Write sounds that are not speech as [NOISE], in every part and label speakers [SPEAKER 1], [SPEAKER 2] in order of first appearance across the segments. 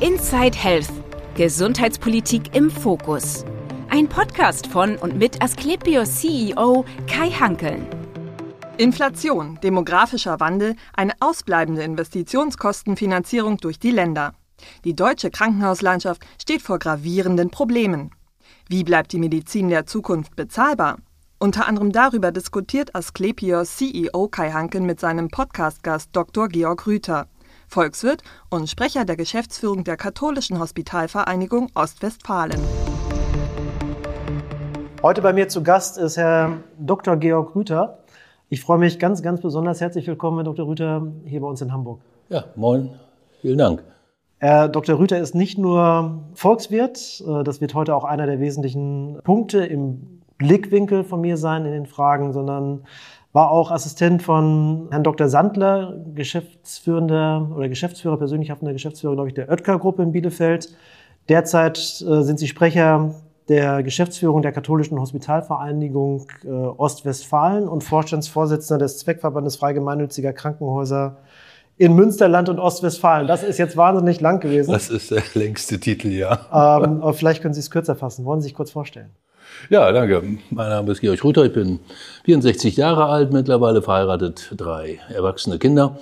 [SPEAKER 1] Inside Health. Gesundheitspolitik im Fokus. Ein Podcast von und mit Asklepios CEO Kai Hankeln.
[SPEAKER 2] Inflation, demografischer Wandel, eine ausbleibende Investitionskostenfinanzierung durch die Länder. Die deutsche Krankenhauslandschaft steht vor gravierenden Problemen. Wie bleibt die Medizin der Zukunft bezahlbar? Unter anderem darüber diskutiert Asklepios CEO Kai Hanken mit seinem Podcast-Gast Dr. Georg Rüther, Volkswirt und Sprecher der Geschäftsführung der Katholischen Hospitalvereinigung Ostwestfalen.
[SPEAKER 3] Heute bei mir zu Gast ist Herr Dr. Georg Rüther. Ich freue mich ganz, ganz besonders. Herzlich willkommen, Herr Dr. Rüther, hier bei uns in Hamburg.
[SPEAKER 4] Ja, moin. Vielen Dank.
[SPEAKER 3] Herr Dr. Rüther ist nicht nur Volkswirt, äh, das wird heute auch einer der wesentlichen Punkte im Blickwinkel von mir sein in den Fragen, sondern war auch Assistent von Herrn Dr. Sandler, Geschäftsführender oder Geschäftsführer, persönlich haftender Geschäftsführer, glaube ich, der Oetker-Gruppe in Bielefeld. Derzeit äh, sind Sie Sprecher der Geschäftsführung der Katholischen Hospitalvereinigung äh, Ostwestfalen und Vorstandsvorsitzender des Zweckverbandes Freigemeinnütziger Krankenhäuser in Münsterland und Ostwestfalen. Das ist jetzt wahnsinnig lang gewesen.
[SPEAKER 4] Das ist der längste Titel, ja.
[SPEAKER 3] Ähm, aber vielleicht können Sie es kürzer fassen. Wollen Sie sich kurz vorstellen?
[SPEAKER 4] Ja, danke. Mein Name ist Georg Ruther. Ich bin 64 Jahre alt, mittlerweile verheiratet, drei erwachsene Kinder.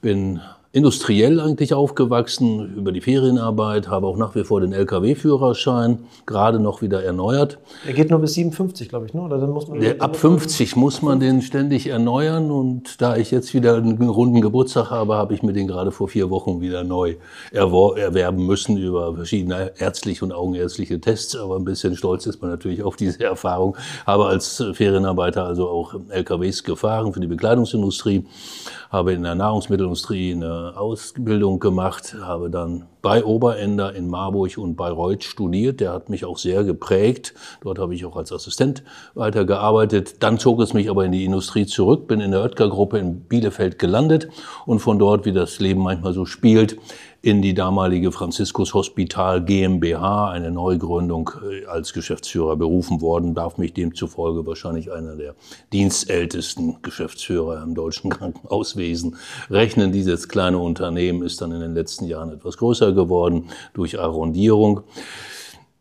[SPEAKER 4] Bin industriell eigentlich aufgewachsen über die Ferienarbeit, habe auch nach wie vor den Lkw-Führerschein gerade noch wieder erneuert.
[SPEAKER 3] Er geht nur bis 57, glaube ich, ne? Oder dann muss man
[SPEAKER 4] Der, ab 50 muss man den ständig erneuern und da ich jetzt wieder einen runden Geburtstag habe, habe ich mir den gerade vor vier Wochen wieder neu erwerben müssen über verschiedene ärztliche und augenärztliche Tests. Aber ein bisschen stolz ist man natürlich auf diese [LAUGHS] Erfahrung. Habe als Ferienarbeiter also auch LKWs gefahren für die Bekleidungsindustrie habe in der Nahrungsmittelindustrie eine Ausbildung gemacht, habe dann bei Oberender in Marburg und Bayreuth studiert. Der hat mich auch sehr geprägt. Dort habe ich auch als Assistent weitergearbeitet. Dann zog es mich aber in die Industrie zurück, bin in der Oetker-Gruppe in Bielefeld gelandet und von dort, wie das Leben manchmal so spielt, in die damalige Franziskus Hospital GmbH, eine Neugründung äh, als Geschäftsführer berufen worden, darf mich demzufolge wahrscheinlich einer der dienstältesten Geschäftsführer im deutschen [LAUGHS] Krankenhauswesen rechnen. Dieses kleine Unternehmen ist dann in den letzten Jahren etwas größer geworden durch Arrondierung.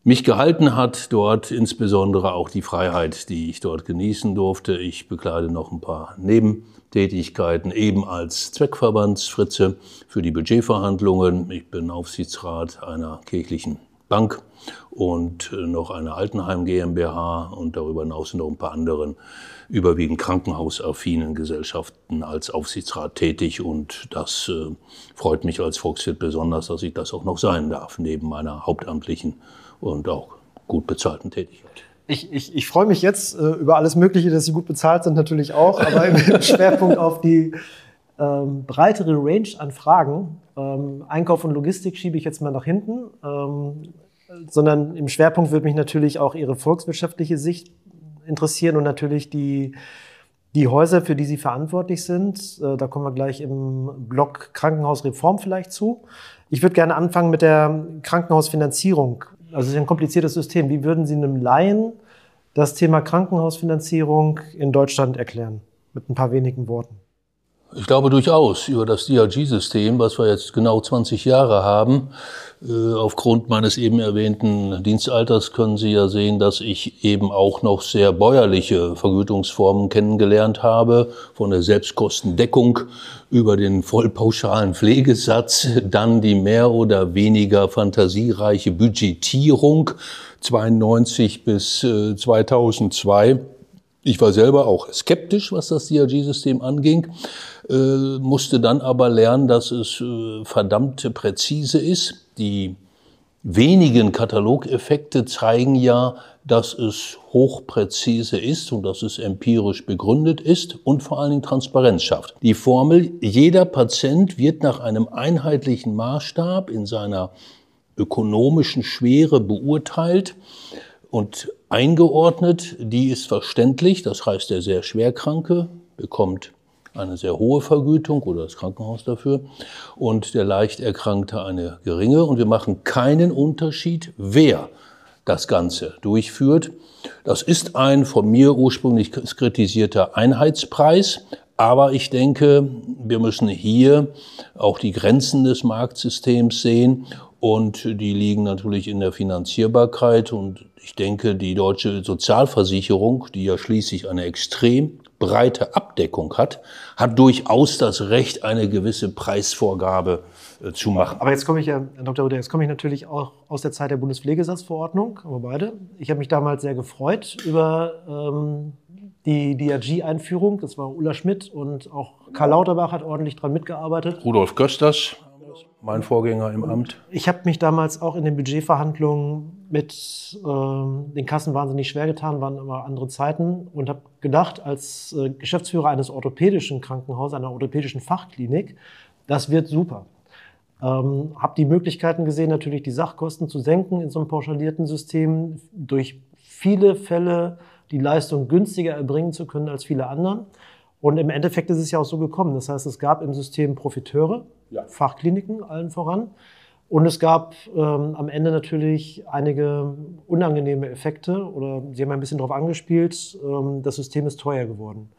[SPEAKER 4] Mich gehalten hat dort insbesondere auch die Freiheit, die ich dort genießen durfte. Ich bekleide noch ein paar Neben Tätigkeiten eben als Zweckverbandsfritze für die Budgetverhandlungen. Ich bin Aufsichtsrat einer kirchlichen Bank und äh, noch einer Altenheim GmbH und darüber hinaus noch ein paar anderen überwiegend krankenhausaffinen Gesellschaften als Aufsichtsrat tätig und das äh, freut mich als Volkswirt besonders, dass ich das auch noch sein darf, neben meiner hauptamtlichen und auch gut bezahlten Tätigkeit.
[SPEAKER 3] Ich, ich, ich freue mich jetzt äh, über alles Mögliche, dass Sie gut bezahlt sind, natürlich auch, aber im [LAUGHS] Schwerpunkt auf die ähm, breitere Range an Fragen. Ähm, Einkauf und Logistik schiebe ich jetzt mal nach hinten, ähm, sondern im Schwerpunkt würde mich natürlich auch Ihre volkswirtschaftliche Sicht interessieren und natürlich die, die Häuser, für die Sie verantwortlich sind. Äh, da kommen wir gleich im Block Krankenhausreform vielleicht zu. Ich würde gerne anfangen mit der Krankenhausfinanzierung. Also es ist ein kompliziertes System. Wie würden Sie einem Laien das Thema Krankenhausfinanzierung in Deutschland erklären? Mit ein paar wenigen Worten.
[SPEAKER 4] Ich glaube durchaus über das DRG-System, was wir jetzt genau 20 Jahre haben. Äh, aufgrund meines eben erwähnten Dienstalters können Sie ja sehen, dass ich eben auch noch sehr bäuerliche Vergütungsformen kennengelernt habe, von der Selbstkostendeckung über den vollpauschalen Pflegesatz, dann die mehr oder weniger fantasiereiche Budgetierung 92 bis 2002. Ich war selber auch skeptisch, was das DRG-System anging, äh, musste dann aber lernen, dass es äh, verdammt präzise ist. Die wenigen Katalogeffekte zeigen ja, dass es hochpräzise ist und dass es empirisch begründet ist und vor allen Dingen Transparenz schafft. Die Formel, jeder Patient wird nach einem einheitlichen Maßstab in seiner ökonomischen Schwere beurteilt und eingeordnet, die ist verständlich. Das heißt, der sehr Schwerkranke bekommt eine sehr hohe Vergütung oder das Krankenhaus dafür und der leicht Erkrankte eine geringe. Und wir machen keinen Unterschied, wer das Ganze durchführt. Das ist ein von mir ursprünglich kritisierter Einheitspreis, aber ich denke, wir müssen hier auch die Grenzen des Marktsystems sehen und die liegen natürlich in der Finanzierbarkeit. Und ich denke, die deutsche Sozialversicherung, die ja schließlich eine extrem breite Abdeckung hat, hat durchaus das Recht, eine gewisse Preisvorgabe äh, zu machen.
[SPEAKER 3] Aber jetzt komme ich ja, Herr Dr. Rüder, jetzt komme ich natürlich auch aus der Zeit der Bundespflegesatzverordnung, aber beide. Ich habe mich damals sehr gefreut über ähm, die DRG-Einführung. Das war Ulla Schmidt und auch Karl Lauterbach hat ordentlich dran mitgearbeitet.
[SPEAKER 4] Rudolf Kösters, mein Vorgänger im Amt.
[SPEAKER 3] Ich habe mich damals auch in den Budgetverhandlungen mit ähm, den Kassen wahnsinnig schwer getan, waren aber andere Zeiten und habe gedacht, als äh, Geschäftsführer eines orthopädischen Krankenhauses, einer orthopädischen Fachklinik, das wird super. Ähm, habe die Möglichkeiten gesehen, natürlich die Sachkosten zu senken in so einem pauschalierten System, durch viele Fälle die Leistung günstiger erbringen zu können als viele anderen. Und im Endeffekt ist es ja auch so gekommen. Das heißt, es gab im System Profiteure, ja. Fachkliniken allen voran. Und es gab ähm, am Ende natürlich einige unangenehme Effekte oder Sie haben ein bisschen darauf angespielt, ähm, das System ist teuer geworden.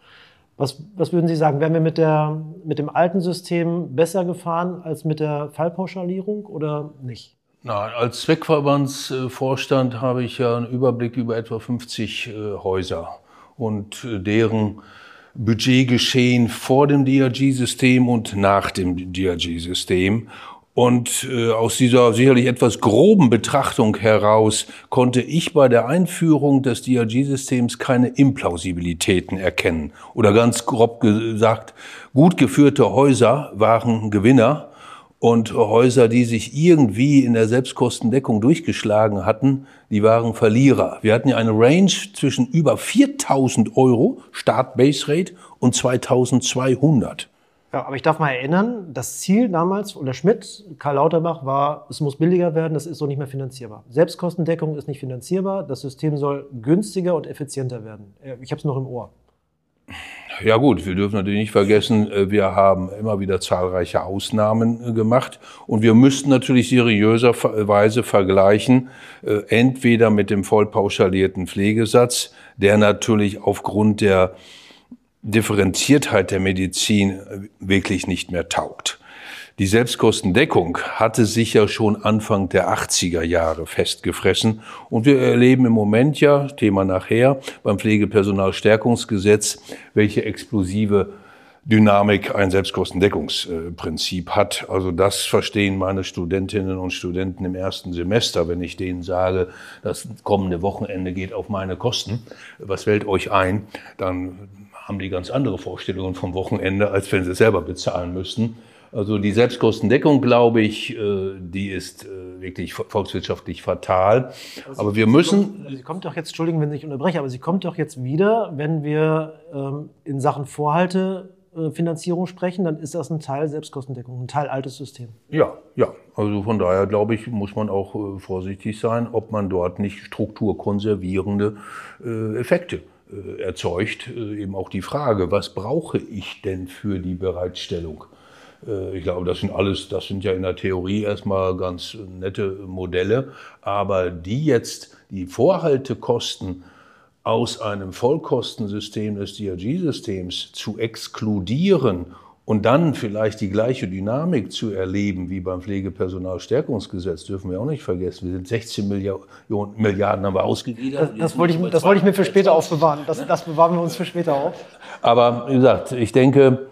[SPEAKER 3] Was, was würden Sie sagen, wären wir mit, der, mit dem alten System besser gefahren als mit der Fallpauschalierung oder nicht?
[SPEAKER 4] Na, als Zweckverbandsvorstand habe ich ja einen Überblick über etwa 50 äh, Häuser und äh, deren Budgetgeschehen vor dem DRG-System und nach dem DRG-System. Und äh, aus dieser sicherlich etwas groben Betrachtung heraus konnte ich bei der Einführung des DRG-Systems keine Implausibilitäten erkennen. Oder ganz grob gesagt, gut geführte Häuser waren Gewinner und Häuser, die sich irgendwie in der Selbstkostendeckung durchgeschlagen hatten, die waren Verlierer. Wir hatten ja eine Range zwischen über 4000 Euro Start Base Rate und 2200.
[SPEAKER 3] Ja, aber ich darf mal erinnern, das Ziel damals unter Schmidt, Karl Lauterbach war, es muss billiger werden, das ist so nicht mehr finanzierbar. Selbstkostendeckung ist nicht finanzierbar, das System soll günstiger und effizienter werden. Äh, ich habe es noch im Ohr.
[SPEAKER 4] Ja gut, wir dürfen natürlich nicht vergessen, äh, wir haben immer wieder zahlreiche Ausnahmen äh, gemacht und wir müssten natürlich seriöserweise vergleichen, entweder mit dem vollpauschalierten Pflegesatz, der natürlich aufgrund der Differenziertheit der Medizin wirklich nicht mehr taugt. Die Selbstkostendeckung hatte sich ja schon Anfang der 80er Jahre festgefressen und wir erleben im Moment ja, Thema nachher, beim Pflegepersonalstärkungsgesetz, welche explosive Dynamik ein Selbstkostendeckungsprinzip hat. Also das verstehen meine Studentinnen und Studenten im ersten Semester, wenn ich denen sage, das kommende Wochenende geht auf meine Kosten. Was fällt euch ein? Dann haben die ganz andere Vorstellungen vom Wochenende, als wenn sie es selber bezahlen müssten. Also die Selbstkostendeckung, glaube ich, äh, die ist äh, wirklich volkswirtschaftlich fatal. Also aber wir müssen.
[SPEAKER 3] Sie kommt doch jetzt, Entschuldigen, wenn ich unterbreche, aber sie kommt doch jetzt wieder, wenn wir ähm, in Sachen Vorhaltefinanzierung sprechen, dann ist das ein Teil Selbstkostendeckung, ein Teil altes System.
[SPEAKER 4] Ja, ja. Also von daher glaube ich, muss man auch äh, vorsichtig sein, ob man dort nicht strukturkonservierende Effekte äh, erzeugt äh, eben auch die Frage, was brauche ich denn für die Bereitstellung? Äh, ich glaube, das sind alles, das sind ja in der Theorie erstmal ganz nette Modelle, aber die jetzt die Vorhaltekosten aus einem Vollkostensystem des DRG-Systems zu exkludieren und dann vielleicht die gleiche Dynamik zu erleben wie beim Pflegepersonalstärkungsgesetz, dürfen wir auch nicht vergessen. Wir sind 16 Milliarden, Milliarden haben wir ausgegeben.
[SPEAKER 3] Das, das wollte ich, das wollte ich mir für später aufbewahren. Das, das bewahren wir uns für später auf.
[SPEAKER 4] Aber wie gesagt, ich denke,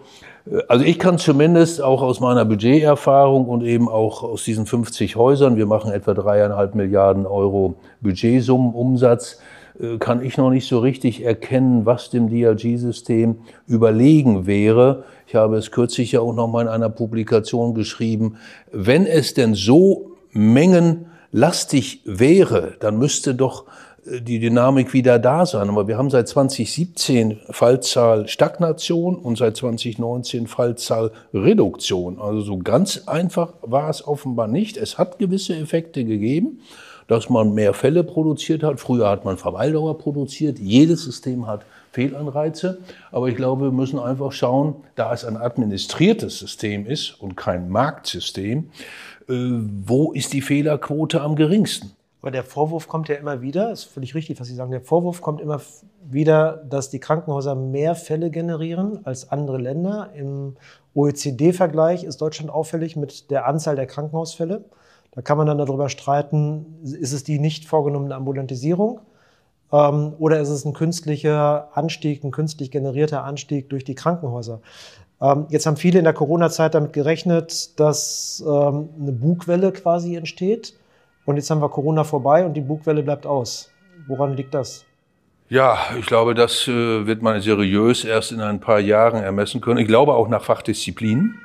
[SPEAKER 4] also ich kann zumindest auch aus meiner Budgeterfahrung und eben auch aus diesen 50 Häusern, wir machen etwa dreieinhalb Milliarden Euro Budgetsummenumsatz, äh, kann ich noch nicht so richtig erkennen, was dem DRG-System überlegen wäre. Ich habe es kürzlich ja auch noch mal in einer Publikation geschrieben. Wenn es denn so mengenlastig wäre, dann müsste doch äh, die Dynamik wieder da sein. Aber wir haben seit 2017 Fallzahl Stagnation und seit 2019 Fallzahl Reduktion. Also so ganz einfach war es offenbar nicht. Es hat gewisse Effekte gegeben dass man mehr Fälle produziert hat. Früher hat man Verweildauer produziert. Jedes System hat Fehlanreize. Aber ich glaube, wir müssen einfach schauen, da es ein administriertes System ist und kein Marktsystem, äh, wo ist die Fehlerquote am geringsten?
[SPEAKER 3] Aber der Vorwurf kommt ja immer wieder, ist völlig richtig, was Sie sagen, der Vorwurf kommt immer wieder, dass die Krankenhäuser mehr Fälle generieren als andere Länder. Im OECD-Vergleich ist Deutschland auffällig mit der Anzahl der Krankenhausfälle. Da kann man dann darüber streiten, ist es die nicht vorgenommene Ambulantisierung ähm, oder ist es ein künstlicher Anstieg, ein künstlich generierter Anstieg durch die Krankenhäuser? Ähm, jetzt haben viele in der Corona-Zeit damit gerechnet, dass ähm, eine Bugwelle quasi entsteht. Und jetzt haben wir Corona vorbei und die Bugwelle bleibt aus. Woran liegt das?
[SPEAKER 4] Ja, ich glaube, das äh, wird man seriös erst in ein paar Jahren ermessen können. Ich glaube auch nach Fachdisziplinen.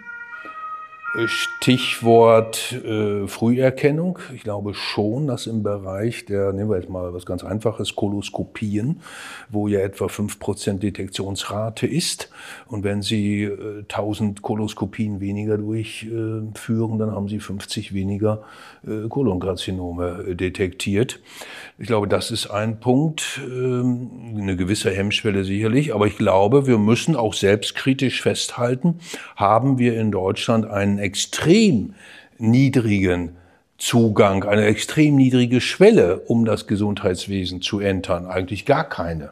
[SPEAKER 4] Stichwort äh, Früherkennung. Ich glaube schon, dass im Bereich der, nehmen wir jetzt mal was ganz Einfaches, Koloskopien, wo ja etwa 5% Detektionsrate ist. Und wenn Sie äh, 1000 Koloskopien weniger durchführen, dann haben Sie 50 weniger äh, Kolonkarzinome äh, detektiert. Ich glaube, das ist ein Punkt, ähm, eine gewisse Hemmschwelle sicherlich. Aber ich glaube, wir müssen auch selbstkritisch festhalten, haben wir in Deutschland einen extrem niedrigen Zugang, eine extrem niedrige Schwelle, um das Gesundheitswesen zu entern. Eigentlich gar keine.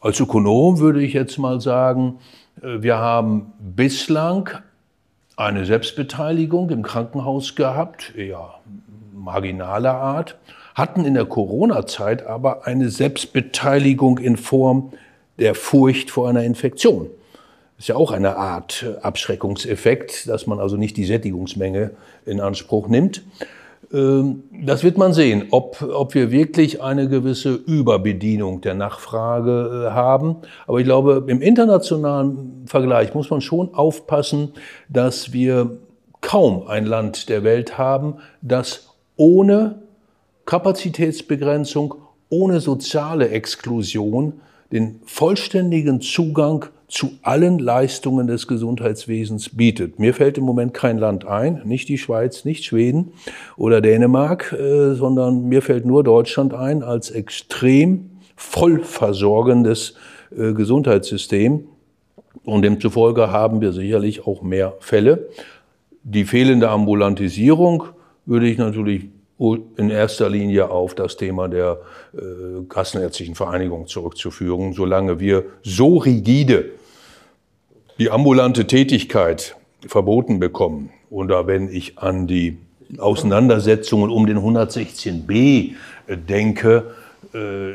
[SPEAKER 4] Als Ökonom würde ich jetzt mal sagen, äh, wir haben bislang eine Selbstbeteiligung im Krankenhaus gehabt, eher marginaler Art, hatten in der Corona-Zeit aber eine Selbstbeteiligung in Form der Furcht vor einer Infektion ist ja auch eine Art Abschreckungseffekt, dass man also nicht die Sättigungsmenge in Anspruch nimmt. Ähm, das wird man sehen, ob, ob wir wirklich eine gewisse Überbedienung der Nachfrage äh, haben. Aber ich glaube, im internationalen Vergleich muss man schon aufpassen, dass wir kaum ein Land der Welt haben, das ohne Kapazitätsbegrenzung, ohne soziale Exklusion den vollständigen Zugang zu allen Leistungen des Gesundheitswesens bietet. Mir fällt im Moment kein Land ein, nicht die Schweiz, nicht Schweden oder Dänemark, äh, sondern mir fällt nur Deutschland ein als extrem vollversorgendes äh, Gesundheitssystem. Und demzufolge haben wir sicherlich auch mehr Fälle. Die fehlende Ambulantisierung würde ich natürlich in erster Linie auf das Thema der äh, Kassenärztlichen Vereinigung zurückzuführen. Solange wir so rigide die ambulante Tätigkeit verboten bekommen, oder wenn ich an die Auseinandersetzungen um den 116b denke, äh,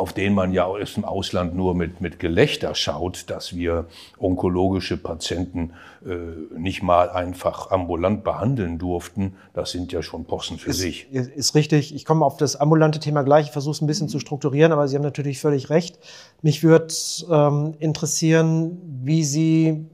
[SPEAKER 4] auf den man ja aus dem Ausland nur mit, mit Gelächter schaut, dass wir onkologische Patienten äh, nicht mal einfach ambulant behandeln durften, das sind ja schon Posten für
[SPEAKER 3] ist,
[SPEAKER 4] sich.
[SPEAKER 3] Ist richtig. Ich komme auf das ambulante Thema gleich. Ich versuche es ein bisschen zu strukturieren, aber Sie haben natürlich völlig recht. Mich würde ähm, interessieren, wie Sie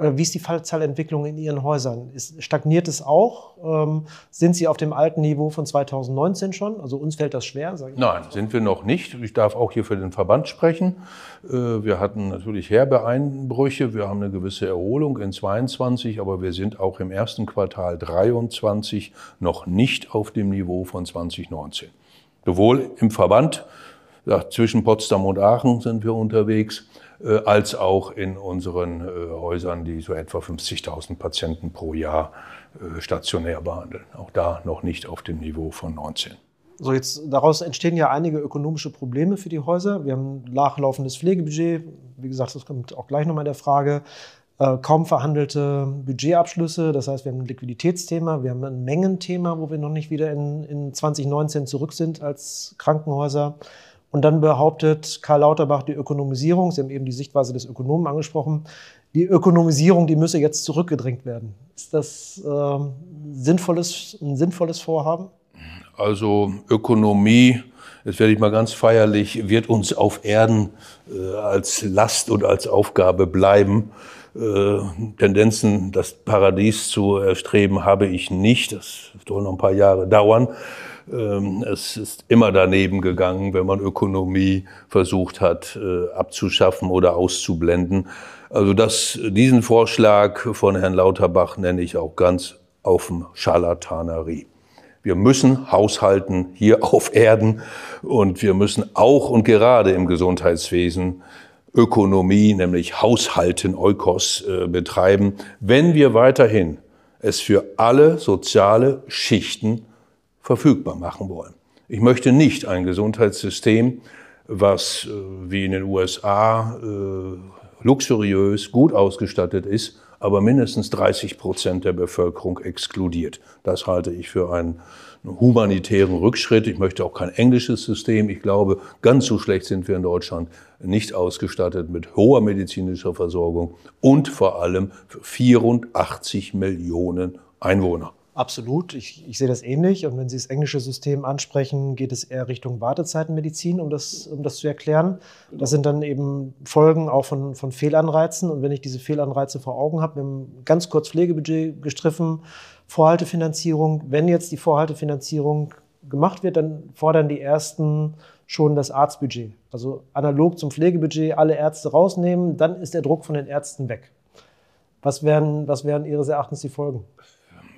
[SPEAKER 3] wie ist die Fallzahlentwicklung in Ihren Häusern? Ist, stagniert es auch? Ähm, sind Sie auf dem alten Niveau von 2019 schon? Also uns fällt das schwer.
[SPEAKER 4] Nein, sind wir noch nicht. Ich darf auch hier für den Verband sprechen. Äh, wir hatten natürlich Herbeeinbrüche. Wir haben eine gewisse Erholung in 22, aber wir sind auch im ersten Quartal 23 noch nicht auf dem Niveau von 2019. Sowohl im Verband, ja, zwischen Potsdam und Aachen sind wir unterwegs, als auch in unseren äh, Häusern, die so etwa 50.000 Patienten pro Jahr äh, stationär behandeln. Auch da noch nicht auf dem Niveau von 19.
[SPEAKER 3] So, jetzt daraus entstehen ja einige ökonomische Probleme für die Häuser. Wir haben ein nachlaufendes Pflegebudget. Wie gesagt, das kommt auch gleich nochmal in der Frage. kaum verhandelte Budgetabschlüsse. Das heißt, wir haben ein Liquiditätsthema, wir haben ein Mengenthema, wo wir noch nicht wieder in, in 2019 zurück sind als Krankenhäuser. Und dann behauptet Karl Lauterbach die Ökonomisierung, Sie haben eben die Sichtweise des Ökonomen angesprochen, die Ökonomisierung, die müsse jetzt zurückgedrängt werden. Ist das äh, sinnvolles, ein sinnvolles Vorhaben?
[SPEAKER 4] Also Ökonomie, jetzt werde ich mal ganz feierlich, wird uns auf Erden äh, als Last und als Aufgabe bleiben. Äh, Tendenzen, das Paradies zu erstreben, habe ich nicht. Das soll noch ein paar Jahre dauern. Ähm, es ist immer daneben gegangen, wenn man Ökonomie versucht hat äh, abzuschaffen oder auszublenden. Also das, diesen Vorschlag von Herrn Lauterbach nenne ich auch ganz offen Scharlatanerie. Wir müssen haushalten hier [LAUGHS] auf Erden und wir müssen auch und gerade im Gesundheitswesen Ökonomie, nämlich Haushalten, Eukos, äh, betreiben, wenn wir weiterhin es für alle soziale Schichten verfügbar machen wollen. Ich möchte nicht ein Gesundheitssystem, was äh, wie in den USA äh, luxuriös, gut ausgestattet ist, aber mindestens 30 Prozent der Bevölkerung exkludiert. Das halte ich für einen humanitären Rückschritt. Ich möchte auch kein englisches System. Ich glaube, ganz so schlecht sind wir in Deutschland nicht ausgestattet mit hoher medizinischer Versorgung und vor allem für 84 Millionen Einwohner.
[SPEAKER 3] Absolut, ich, ich, sehe das ähnlich. Und wenn Sie das englische System ansprechen, geht es eher Richtung Wartezeitenmedizin, um das, um das zu erklären. Das sind dann eben Folgen auch von, von Fehlanreizen. Und wenn ich diese Fehlanreize vor Augen habe, wir haben ganz kurz Pflegebudget gestriffen, Vorhaltefinanzierung. Wenn jetzt die Vorhaltefinanzierung gemacht wird, dann fordern die ersten schon das Arztbudget. Also analog zum Pflegebudget alle Ärzte rausnehmen, dann ist der Druck von den Ärzten weg. Was wären, was wären Ihres Erachtens die Folgen?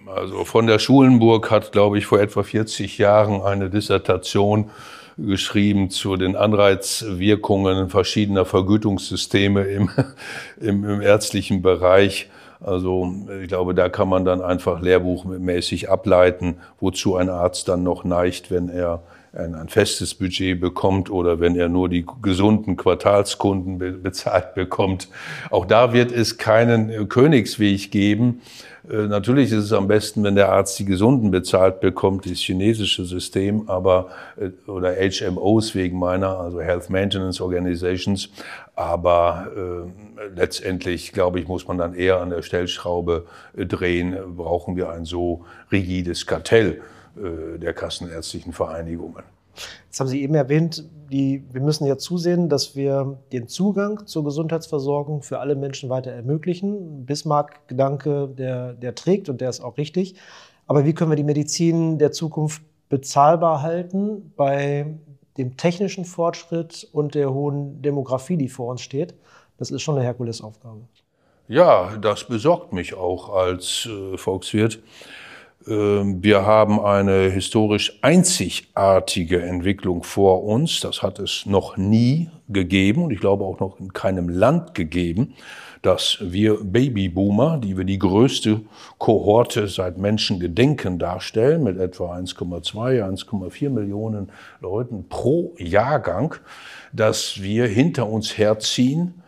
[SPEAKER 4] Also von der Schulenburg hat, glaube ich, vor etwa 40 Jahren eine Dissertation geschrieben zu den Anreizwirkungen verschiedener Vergütungssysteme im, [LAUGHS] im, im ärztlichen Bereich. Also ich glaube, da kann man dann einfach lehrbuchmäßig ableiten, wozu ein Arzt dann noch neigt, wenn er ein, ein festes Budget bekommt oder wenn er nur die gesunden Quartalskunden be bezahlt bekommt. Auch da wird es keinen Königsweg geben. Äh, natürlich ist es am besten, wenn der Arzt die Gesunden bezahlt bekommt, das chinesische System, aber äh, oder HMOs wegen meiner, also Health Maintenance Organizations. Aber äh, letztendlich, glaube ich, muss man dann eher an der Stellschraube äh, drehen. Brauchen wir ein so rigides Kartell? Äh, der kassenärztlichen Vereinigungen.
[SPEAKER 3] Jetzt haben Sie eben erwähnt, die, wir müssen ja zusehen, dass wir den Zugang zur Gesundheitsversorgung für alle Menschen weiter ermöglichen. Bismarck-Gedanke, der, der trägt und der ist auch richtig. Aber wie können wir die Medizin der Zukunft bezahlbar halten bei dem technischen Fortschritt und der hohen Demografie, die vor uns steht? Das ist schon eine Herkulesaufgabe.
[SPEAKER 4] Ja, das besorgt mich auch als äh, Volkswirt. Ähm, wir haben eine historisch einzigartige Entwicklung vor uns. Das hat es noch nie gegeben und ich glaube auch noch in keinem Land gegeben, dass wir Babyboomer, die wir die größte Kohorte seit Menschengedenken darstellen, mit etwa 1,2, 1,4 Millionen Leuten pro Jahrgang, dass wir hinter uns herziehen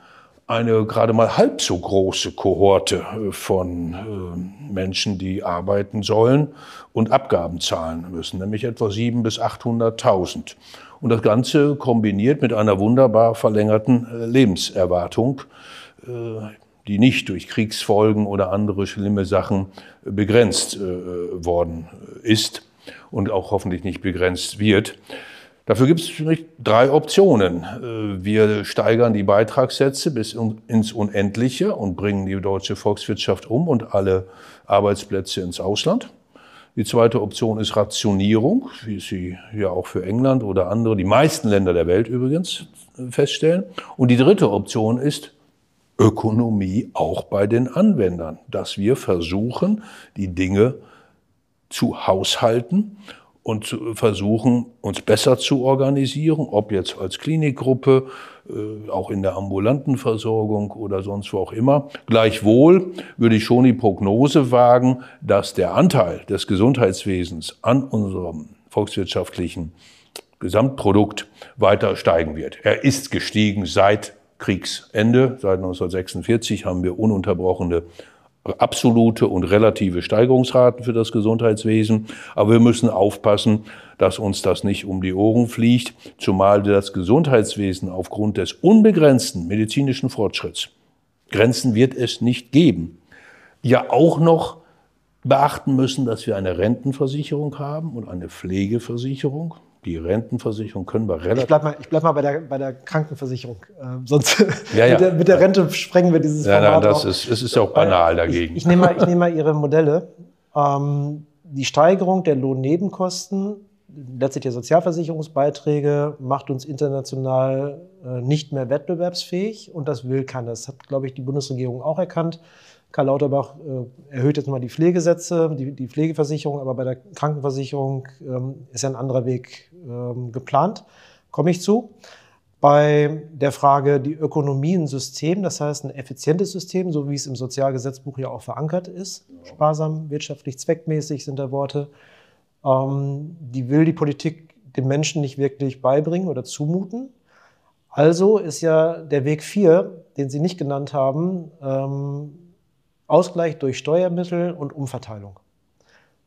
[SPEAKER 4] eine gerade mal halb so große Kohorte äh, von äh, Menschen, die arbeiten sollen und Abgaben zahlen müssen, nämlich etwa 700.000 bis 800.000. Und das Ganze kombiniert mit einer wunderbar verlängerten äh, Lebenserwartung, die nicht durch Kriegsfolgen oder andere schlimme Sachen begrenzt worden ist und auch hoffentlich nicht begrenzt wird. Dafür gibt es drei Optionen. Äh, wir steigern die Beitragssätze bis ins Unendliche und bringen die deutsche Volkswirtschaft um und alle Arbeitsplätze ins Ausland. Die zweite Option ist Rationierung, wie sie ja auch für England oder andere, die meisten Länder der Welt übrigens, feststellen. Und die dritte Option ist Ökonomie auch bei den Anwendern, dass wir versuchen, die Dinge zu haushalten und zu versuchen, uns besser zu organisieren, ob jetzt als Klinikgruppe, äh, auch in der ambulanten Versorgung oder sonst wo auch immer. Gleichwohl würde ich schon die Prognose wagen, dass der Anteil des Gesundheitswesens an unserem volkswirtschaftlichen Gesamtprodukt weiter steigen wird. Er ist gestiegen seit Kriegsende. Seit 1946 haben wir ununterbrochene absolute und relative Steigerungsraten für das Gesundheitswesen. Aber wir müssen aufpassen, dass uns das nicht um die Ohren fliegt, zumal das Gesundheitswesen aufgrund des unbegrenzten medizinischen Fortschritts, Grenzen wird es nicht geben, ja auch noch beachten müssen, dass wir eine Rentenversicherung haben und eine Pflegeversicherung die Rentenversicherung können wir relativ.
[SPEAKER 3] Ich bleibe mal, bleib mal bei, der, bei der Krankenversicherung. Äh, sonst ja, [LAUGHS] ja. Mit, der, mit, der, Rente sprengen wir dieses
[SPEAKER 4] ja, Format. Nein, das auch. ist, es ist ja auch banal dagegen.
[SPEAKER 3] Ich, ich nehme mal, ich nehme mal [LAUGHS] Ihre Modelle. Ähm, die Steigerung der Lohnnebenkosten, letztlich der Sozialversicherungsbeiträge, macht uns international äh, nicht mehr wettbewerbsfähig und das will keiner. Das hat, glaube ich, die Bundesregierung auch erkannt. Karl Lauterbach äh, erhöht jetzt mal die Pflegesätze, die, die Pflegeversicherung, aber bei der Krankenversicherung ähm, ist ja ein anderer Weg ähm, geplant. Komme ich zu. Bei der Frage die Ökonomie ein System, das heißt ein effizientes System, so wie es im Sozialgesetzbuch ja auch verankert ist, sparsam, wirtschaftlich, zweckmäßig sind da Worte, ähm, die will die Politik dem Menschen nicht wirklich beibringen oder zumuten. Also ist ja der Weg 4, den Sie nicht genannt haben, ähm, Ausgleich durch Steuermittel und Umverteilung.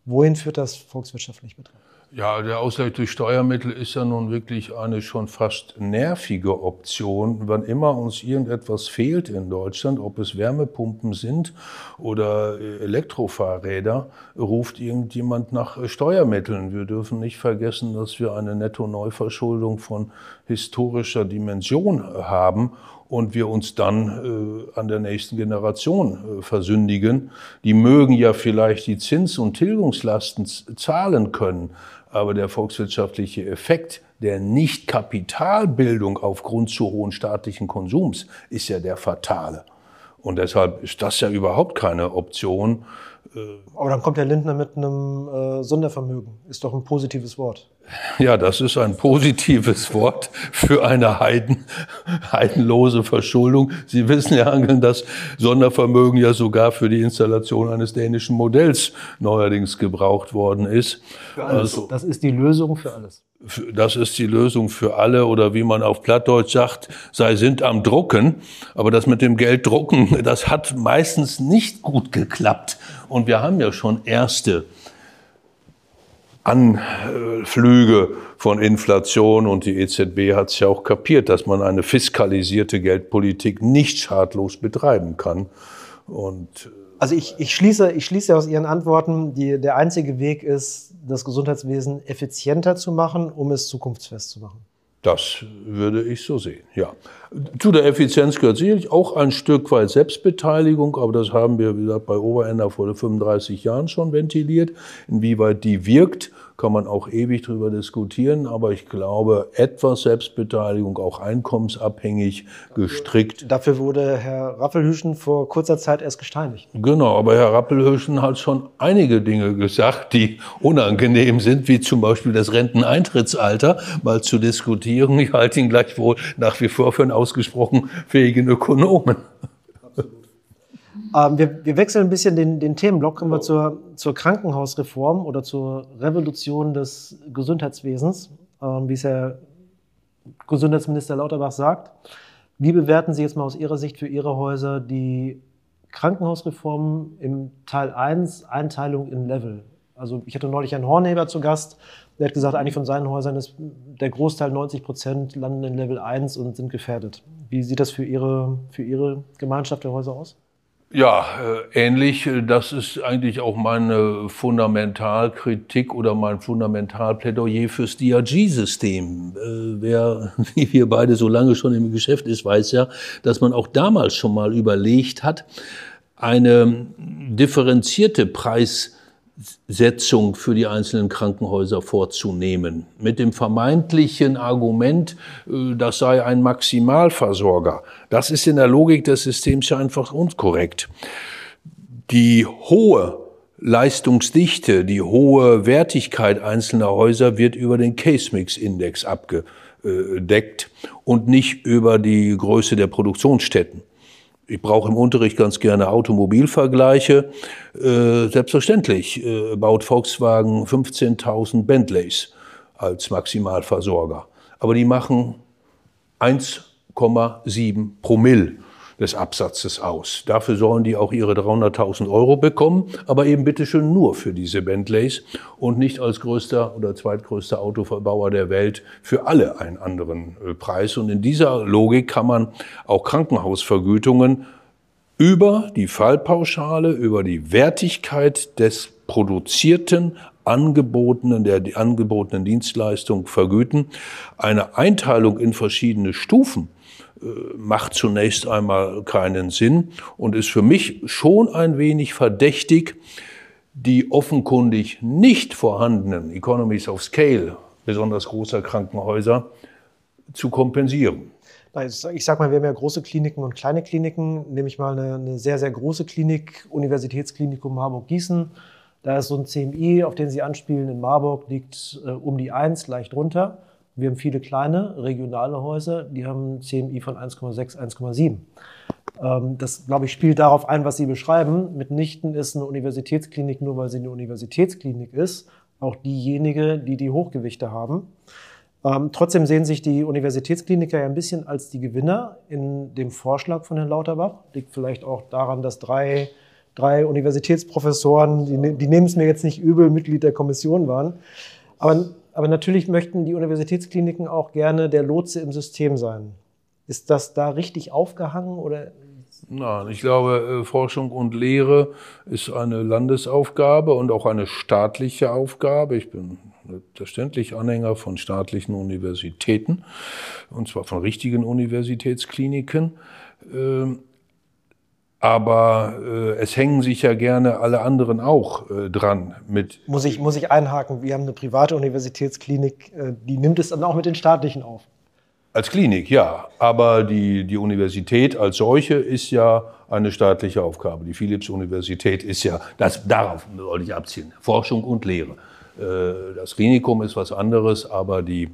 [SPEAKER 3] Wohin führt das volkswirtschaftlich betrachtet?
[SPEAKER 4] Ja, der Ausgleich durch Steuermittel ist ja nun wirklich eine schon fast nervige Option. Wann immer uns irgendetwas fehlt in Deutschland, ob es Wärmepumpen sind oder äh, Elektrofahrräder, ruft irgendjemand nach äh, Steuermitteln. Wir dürfen nicht vergessen, dass wir eine Netto-Neuverschuldung von historischer Dimension haben und wir uns dann äh, an der nächsten Generation äh, versündigen. Die mögen ja vielleicht die Zins- und Tilgungslasten zahlen können, aber der volkswirtschaftliche Effekt der Nicht-Kapitalbildung aufgrund zu hohen staatlichen Konsums ist ja der fatale. Und deshalb ist das ja überhaupt keine Option.
[SPEAKER 3] Aber dann kommt der Lindner mit einem äh, Sondervermögen. Ist doch ein positives Wort.
[SPEAKER 4] Ja, das ist ein positives Wort für eine Heiden, heidenlose Verschuldung. Sie wissen ja, dass Sondervermögen ja sogar für die Installation eines dänischen Modells neuerdings gebraucht worden ist.
[SPEAKER 3] Für alles. Also, das ist die Lösung für alles.
[SPEAKER 4] Das ist die Lösung für alle oder wie man auf Plattdeutsch sagt, sei sind am Drucken. Aber das mit dem Geld drucken, [LAUGHS] das hat meistens nicht gut geklappt. Und wir haben ja schon erste Anflüge von Inflation und die EZB hat es ja auch kapiert, dass man eine fiskalisierte Geldpolitik nicht schadlos betreiben kann. Und
[SPEAKER 3] äh, also ich, ich, schließe, ich schließe aus Ihren Antworten, die, der einzige Weg ist, das Gesundheitswesen effizienter zu machen, um es zukunftsfest zu machen.
[SPEAKER 4] Das würde ich so sehen, ja. Zu der Effizienz gehört sicherlich auch ein Stück weit Selbstbeteiligung, aber das haben wir, wie gesagt, bei Oberender vor 35 Jahren schon ventiliert. Inwieweit die wirkt, kann man auch ewig drüber diskutieren, aber ich glaube, etwas Selbstbeteiligung, auch einkommensabhängig gestrickt.
[SPEAKER 3] Dafür wurde Herr Rappelhüschen vor kurzer Zeit erst gesteinigt.
[SPEAKER 4] Genau, aber Herr Rappelhüschen hat schon einige Dinge gesagt, die unangenehm sind, wie zum Beispiel das Renteneintrittsalter mal zu diskutieren. Ich halte ihn gleichwohl nach wie vor für einen ausgesprochen fähigen Ökonomen.
[SPEAKER 3] Ähm, wir, wir, wechseln ein bisschen den, den Themenblock, kommen wir zur, zur Krankenhausreform oder zur Revolution des Gesundheitswesens, ähm, wie es Herr Gesundheitsminister Lauterbach sagt. Wie bewerten Sie jetzt mal aus Ihrer Sicht für Ihre Häuser die Krankenhausreform im Teil 1, Einteilung in Level? Also ich hatte neulich einen Hornheber zu Gast, der hat gesagt, eigentlich von seinen Häusern ist der Großteil, 90 Prozent, landen in Level 1 und sind gefährdet. Wie sieht das für Ihre, für Ihre Gemeinschaft der Häuser aus?
[SPEAKER 4] Ja, äh, ähnlich. Das ist eigentlich auch meine Fundamentalkritik oder mein Fundamentalplädoyer fürs DRG-System. Äh, wer, [LAUGHS] wie wir beide so lange schon im Geschäft ist, weiß ja, dass man auch damals schon mal überlegt hat, eine differenzierte Preis Setzung für die einzelnen Krankenhäuser vorzunehmen. Mit dem vermeintlichen Argument, äh, das sei ein Maximalversorger. Das ist in der Logik des Systems ja einfach unkorrekt. Die hohe Leistungsdichte, die hohe Wertigkeit einzelner Häuser wird über den Case-Mix-Index abgedeckt und nicht über die Größe der Produktionsstätten ich brauche im Unterricht ganz gerne Automobilvergleiche. Äh, selbstverständlich äh, baut Volkswagen 15.000 Bentleys als Maximalversorger. Aber die machen 1,7 Promille des Absatzes aus. Dafür sollen die auch ihre 300.000 Euro bekommen, aber eben bitteschön nur für diese Bentleys und nicht als größter oder zweitgrößter Autoverbauer der Welt für alle einen anderen äh, Preis. Und in dieser Logik kann man auch Krankenhausvergütungen über die Fallpauschale, über die Wertigkeit des produzierten angebotenen, der angebotenen Dienstleistung vergüten. Eine Einteilung in verschiedene Stufen macht zunächst einmal keinen Sinn und ist für mich schon ein wenig verdächtig, die offenkundig nicht vorhandenen Economies of Scale besonders großer Krankenhäuser zu kompensieren.
[SPEAKER 3] Ich sage mal, wir haben ja große Kliniken und kleine Kliniken. Nehme ich mal eine, eine sehr, sehr große Klinik, Universitätsklinikum Marburg-Gießen. Da ist so ein CMI, auf den Sie anspielen, in Marburg, liegt äh, um die 1, leicht runter. Wir haben viele kleine regionale Häuser, die haben CMI von 1,6, 1,7. Ähm, das, glaube ich, spielt darauf ein, was Sie beschreiben. Mitnichten ist eine Universitätsklinik, nur weil sie eine Universitätsklinik ist, auch diejenige, die die Hochgewichte haben. Ähm, trotzdem sehen sich die Universitätskliniker ja ein bisschen als die Gewinner in dem Vorschlag von Herrn Lauterbach. Liegt vielleicht auch daran, dass drei drei Universitätsprofessoren, die, ne-, die nehmen es mir jetzt nicht übel, Mitglied der Kommission waren. Aber, aber natürlich möchten die Universitätskliniken auch gerne der Lotse im System sein. Ist das da richtig aufgehangen oder
[SPEAKER 4] Nein, ich glaube, äh, Forschung und Lehre ist eine Landesaufgabe und auch eine staatliche Aufgabe. Ich bin selbstverständlich Anhänger von staatlichen Universitäten, und zwar von richtigen Universitätskliniken. Aber äh, es hängen sich ja gerne alle anderen auch äh, dran mit.
[SPEAKER 3] Muss ich, muss ich einhaken, wir haben eine private Universitätsklinik, die nimmt es dann auch mit den staatlichen auf.
[SPEAKER 4] Als Klinik, ja. Aber die, die Universität als solche ist ja eine staatliche Aufgabe. Die Philipps-Universität ist ja, das, darauf wollte ich abzielen, Forschung und Lehre. Äh, das Klinikum ist was anderes, aber die,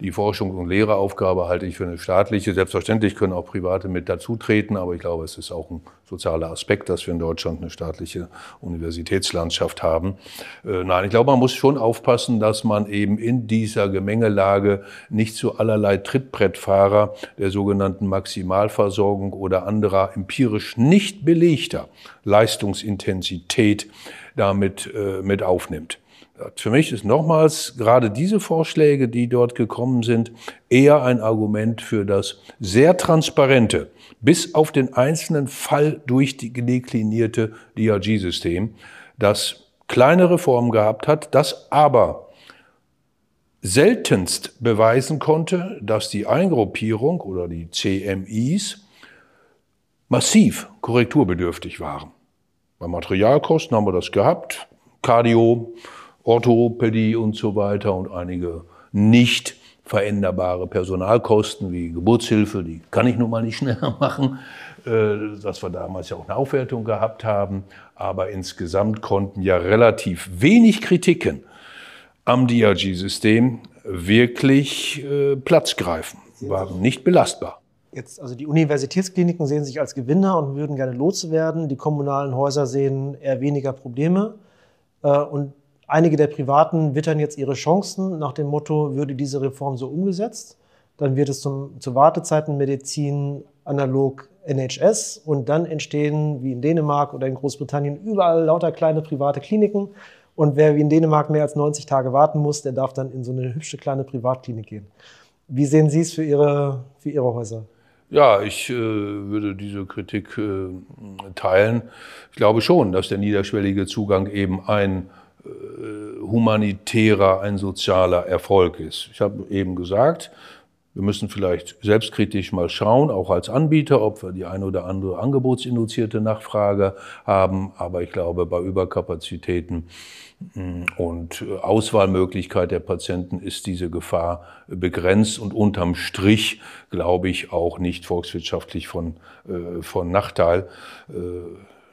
[SPEAKER 4] die Forschung und Lehreraufgabe halte ich für eine staatliche. Selbstverständlich können auch Private mit dazutreten, aber ich glaube, es ist auch ein sozialer Aspekt, dass wir in Deutschland eine staatliche Universitätslandschaft haben. Äh, nein, ich glaube, man muss schon aufpassen, dass man eben in dieser Gemengelage nicht zu allerlei Trittbrettfahrer der sogenannten Maximalversorgung oder anderer empirisch nicht belegter Leistungsintensität damit äh, mit aufnimmt. Für mich ist nochmals gerade diese Vorschläge, die dort gekommen sind, eher ein Argument für das sehr transparente, bis auf den einzelnen Fall durchdeklinierte DRG-System, das kleine Reformen gehabt hat, das aber seltenst beweisen konnte, dass die Eingruppierung oder die CMIs massiv korrekturbedürftig waren. Bei Materialkosten haben wir das gehabt. Cardio, Orthopädie und so weiter und einige nicht veränderbare Personalkosten wie Geburtshilfe, die kann ich nun mal nicht [LAUGHS] schneller machen, äh, dass wir damals ja auch eine Aufwertung gehabt haben. Aber insgesamt konnten ja relativ wenig Kritiken am DRG-System wirklich äh, Platz greifen, waren nicht belastbar.
[SPEAKER 3] Jetzt, also die Universitätskliniken sehen sich als Gewinner und würden gerne Lotse werden. Die kommunalen Häuser sehen eher weniger Probleme. Äh, und Einige der Privaten wittern jetzt ihre Chancen nach dem Motto, würde diese Reform so umgesetzt, dann wird es zum, zur Wartezeitenmedizin analog NHS und dann entstehen, wie in Dänemark oder in Großbritannien, überall lauter kleine private Kliniken. Und wer wie in Dänemark mehr als 90 Tage warten muss, der darf dann in so eine hübsche kleine Privatklinik gehen. Wie sehen Sie es für Ihre, für Ihre Häuser?
[SPEAKER 4] Ja, ich äh, würde diese Kritik äh, teilen. Ich glaube schon, dass der niederschwellige Zugang eben ein humanitärer, ein sozialer Erfolg ist. Ich habe eben gesagt, wir müssen vielleicht selbstkritisch mal schauen, auch als Anbieter, ob wir die eine oder andere angebotsinduzierte Nachfrage haben. Aber ich glaube, bei Überkapazitäten mm, und Auswahlmöglichkeit der Patienten ist diese Gefahr begrenzt und unterm Strich, glaube ich, auch nicht volkswirtschaftlich von, äh, von Nachteil.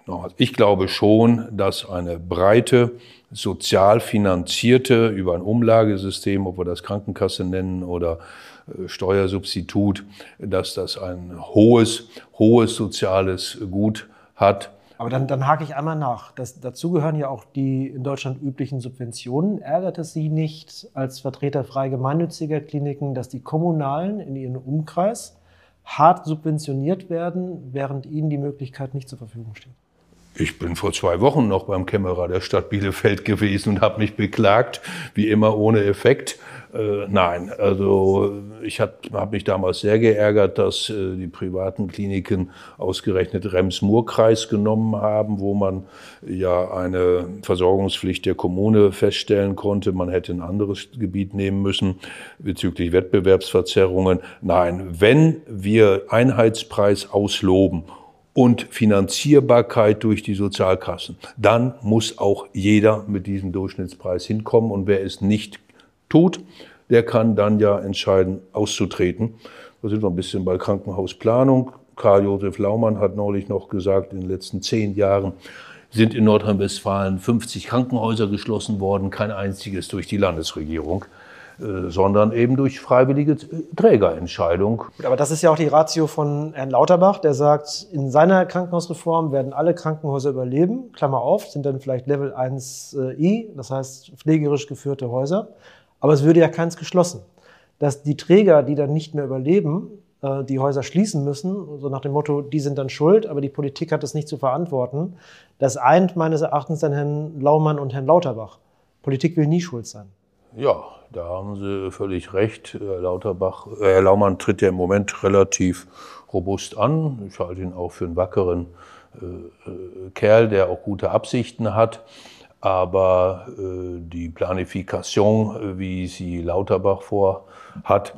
[SPEAKER 4] Äh, ich glaube schon, dass eine breite, sozial finanzierte, über ein Umlagesystem, ob wir das Krankenkasse nennen oder äh, Steuersubstitut, dass das ein hohes, hohes soziales Gut hat.
[SPEAKER 3] Aber dann, dann hake ich einmal nach. Das, dazu gehören ja auch die in Deutschland üblichen Subventionen. Ärgert es Sie nicht als Vertreter frei gemeinnütziger Kliniken, dass die Kommunalen in ihrem Umkreis hart subventioniert werden, während ihnen die Möglichkeit nicht zur Verfügung steht?
[SPEAKER 4] Ich bin vor zwei Wochen noch beim Kämmerer der Stadt Bielefeld gewesen und habe mich beklagt, wie immer ohne Effekt. Äh, nein, also ich habe hab mich damals sehr geärgert, dass äh, die privaten Kliniken ausgerechnet Rems-Murr-Kreis genommen haben, wo man ja eine Versorgungspflicht der Kommune feststellen konnte. Man hätte ein anderes Gebiet nehmen müssen bezüglich Wettbewerbsverzerrungen. Nein, wenn wir Einheitspreis ausloben und Finanzierbarkeit durch die Sozialkassen. Dann muss auch jeder mit diesem Durchschnittspreis hinkommen. Und wer es nicht tut, der kann dann ja entscheiden, auszutreten. Da sind wir ein bisschen bei Krankenhausplanung. Karl-Josef Laumann hat neulich noch gesagt, in den letzten zehn Jahren sind in Nordrhein-Westfalen 50 Krankenhäuser geschlossen worden, kein einziges durch die Landesregierung. Äh, sondern eben durch freiwillige äh, Trägerentscheidung.
[SPEAKER 3] Aber das ist ja auch die Ratio von Herrn Lauterbach, der sagt, in seiner Krankenhausreform werden alle Krankenhäuser überleben, Klammer auf, sind dann vielleicht Level 1i, das heißt pflegerisch geführte Häuser, aber es würde ja keins geschlossen. Dass die Träger, die dann nicht mehr überleben, äh, die Häuser schließen müssen, so nach dem Motto, die sind dann schuld, aber die Politik hat es nicht zu verantworten. Das eint meines Erachtens dann Herrn Laumann und Herrn Lauterbach. Politik will nie schuld sein.
[SPEAKER 4] Ja, da haben Sie völlig recht. Herr Lauterbach, Herr Laumann tritt ja im Moment relativ robust an. Ich halte ihn auch für einen wackeren äh, Kerl, der auch gute Absichten hat. Aber äh, die Planifikation, wie sie Lauterbach vorhat,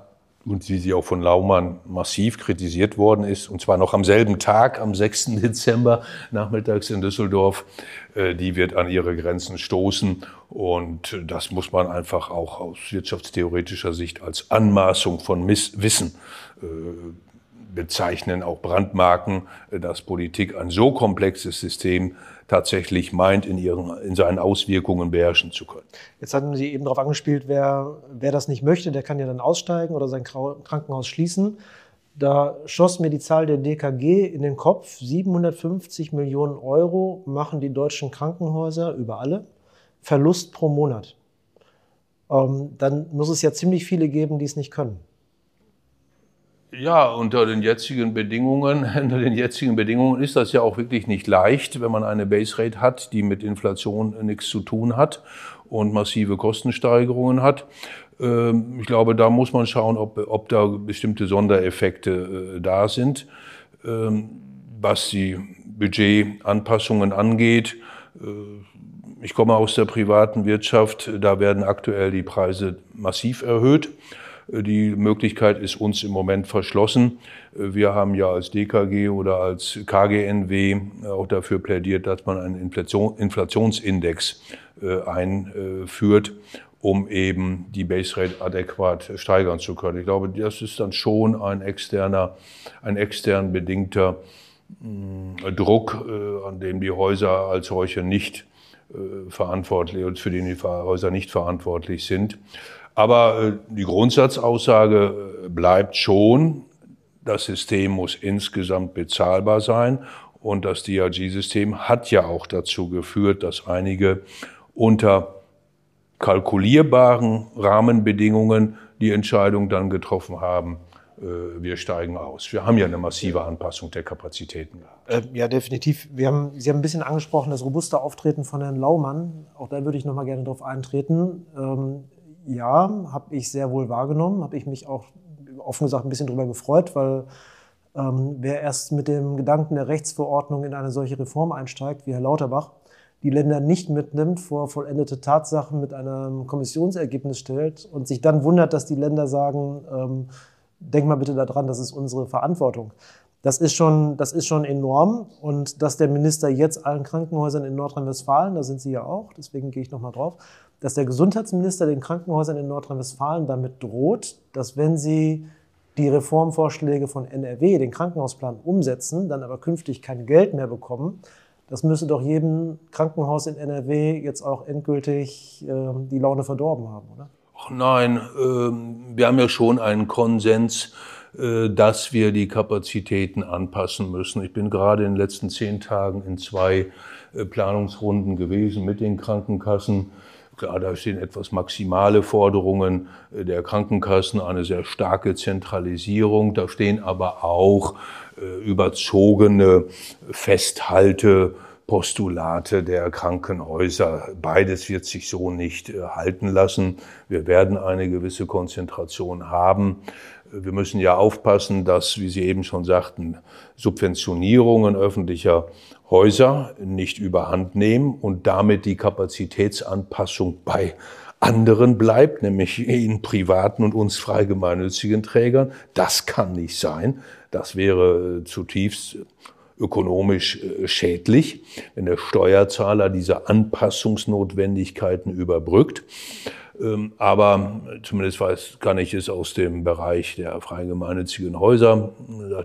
[SPEAKER 4] und wie sie auch von Laumann massiv kritisiert worden ist, und zwar noch am selben Tag, am 6. Dezember nachmittags in Düsseldorf, äh, die wird an ihre Grenzen stoßen. Und das muss man einfach auch aus wirtschaftstheoretischer Sicht als Anmaßung von Miss Wissen äh, bezeichnen, auch Brandmarken, äh, dass Politik ein so komplexes System tatsächlich meint, in, ihren, in seinen Auswirkungen beherrschen zu können.
[SPEAKER 3] Jetzt hatten Sie eben darauf angespielt, wer, wer das nicht möchte, der kann ja dann aussteigen oder sein Krankenhaus schließen. Da schoss mir die Zahl der DKG in den Kopf. 750 Millionen Euro machen die deutschen Krankenhäuser über alle. Verlust pro Monat. Ähm, dann muss es ja ziemlich viele geben, die es nicht können.
[SPEAKER 4] Ja, unter den jetzigen Bedingungen, [LAUGHS] unter den jetzigen Bedingungen ist das ja auch wirklich nicht leicht, wenn man eine Base Rate hat, die mit Inflation nichts zu tun hat und massive Kostensteigerungen hat. Ähm, ich glaube, da muss man schauen, ob, ob da bestimmte Sondereffekte äh, da sind. Ähm, was die Budgetanpassungen angeht, äh, ich komme aus der privaten Wirtschaft, da werden aktuell die Preise massiv erhöht. Die Möglichkeit ist uns im Moment verschlossen. Wir haben ja als DKG oder als KGNW auch dafür plädiert, dass man einen Inflationsindex äh, einführt, um eben die Base Rate adäquat steigern zu können. Ich glaube, das ist dann schon ein externer, ein extern bedingter mm, Druck, äh, an dem die Häuser als solche nicht verantwortlich und für den die Häuser nicht verantwortlich sind. Aber äh, die Grundsatzaussage äh, bleibt schon, das System muss insgesamt bezahlbar sein. Und das DRG-System hat ja auch dazu geführt, dass einige unter kalkulierbaren Rahmenbedingungen die Entscheidung dann getroffen haben, äh, wir steigen aus. Wir haben ja eine massive Anpassung der Kapazitäten
[SPEAKER 3] gehabt. Ja, definitiv. Wir haben, Sie haben ein bisschen angesprochen, das robuste Auftreten von Herrn Laumann. Auch da würde ich noch mal gerne darauf eintreten. Ähm, ja, habe ich sehr wohl wahrgenommen, habe ich mich auch offen gesagt ein bisschen darüber gefreut, weil ähm, wer erst mit dem Gedanken der Rechtsverordnung in eine solche Reform einsteigt, wie Herr Lauterbach, die Länder nicht mitnimmt, vor vollendete Tatsachen mit einem Kommissionsergebnis stellt und sich dann wundert, dass die Länder sagen, ähm, denk mal bitte daran, das ist unsere Verantwortung. Das ist schon, das ist schon enorm. Und dass der Minister jetzt allen Krankenhäusern in Nordrhein-Westfalen, da sind Sie ja auch, deswegen gehe ich nochmal drauf, dass der Gesundheitsminister den Krankenhäusern in Nordrhein-Westfalen damit droht, dass wenn sie die Reformvorschläge von NRW, den Krankenhausplan, umsetzen, dann aber künftig kein Geld mehr bekommen. Das müsste doch jedem Krankenhaus in NRW jetzt auch endgültig äh, die Laune verdorben haben, oder?
[SPEAKER 4] Nein, äh, wir haben ja schon einen Konsens, äh, dass wir die Kapazitäten anpassen müssen. Ich bin gerade in den letzten zehn Tagen in zwei äh, Planungsrunden gewesen mit den Krankenkassen Klar, da stehen etwas maximale Forderungen äh, der Krankenkassen, eine sehr starke Zentralisierung. Da stehen aber auch überzogene Festhalte, Postulate der Krankenhäuser. Beides wird sich so nicht äh, halten lassen. Wir werden eine gewisse Konzentration haben. Wir müssen ja aufpassen, dass, wie Sie eben schon sagten, Subventionierungen öffentlicher Häuser nicht überhand nehmen und damit die Kapazitätsanpassung bei anderen bleibt, nämlich in privaten und uns frei gemeinnützigen Trägern. Das kann nicht sein. Das wäre zutiefst ökonomisch äh, schädlich, wenn der Steuerzahler diese Anpassungsnotwendigkeiten überbrückt. Ähm, aber zumindest weiß, kann ich es aus dem Bereich der freien gemeinnützigen Häuser,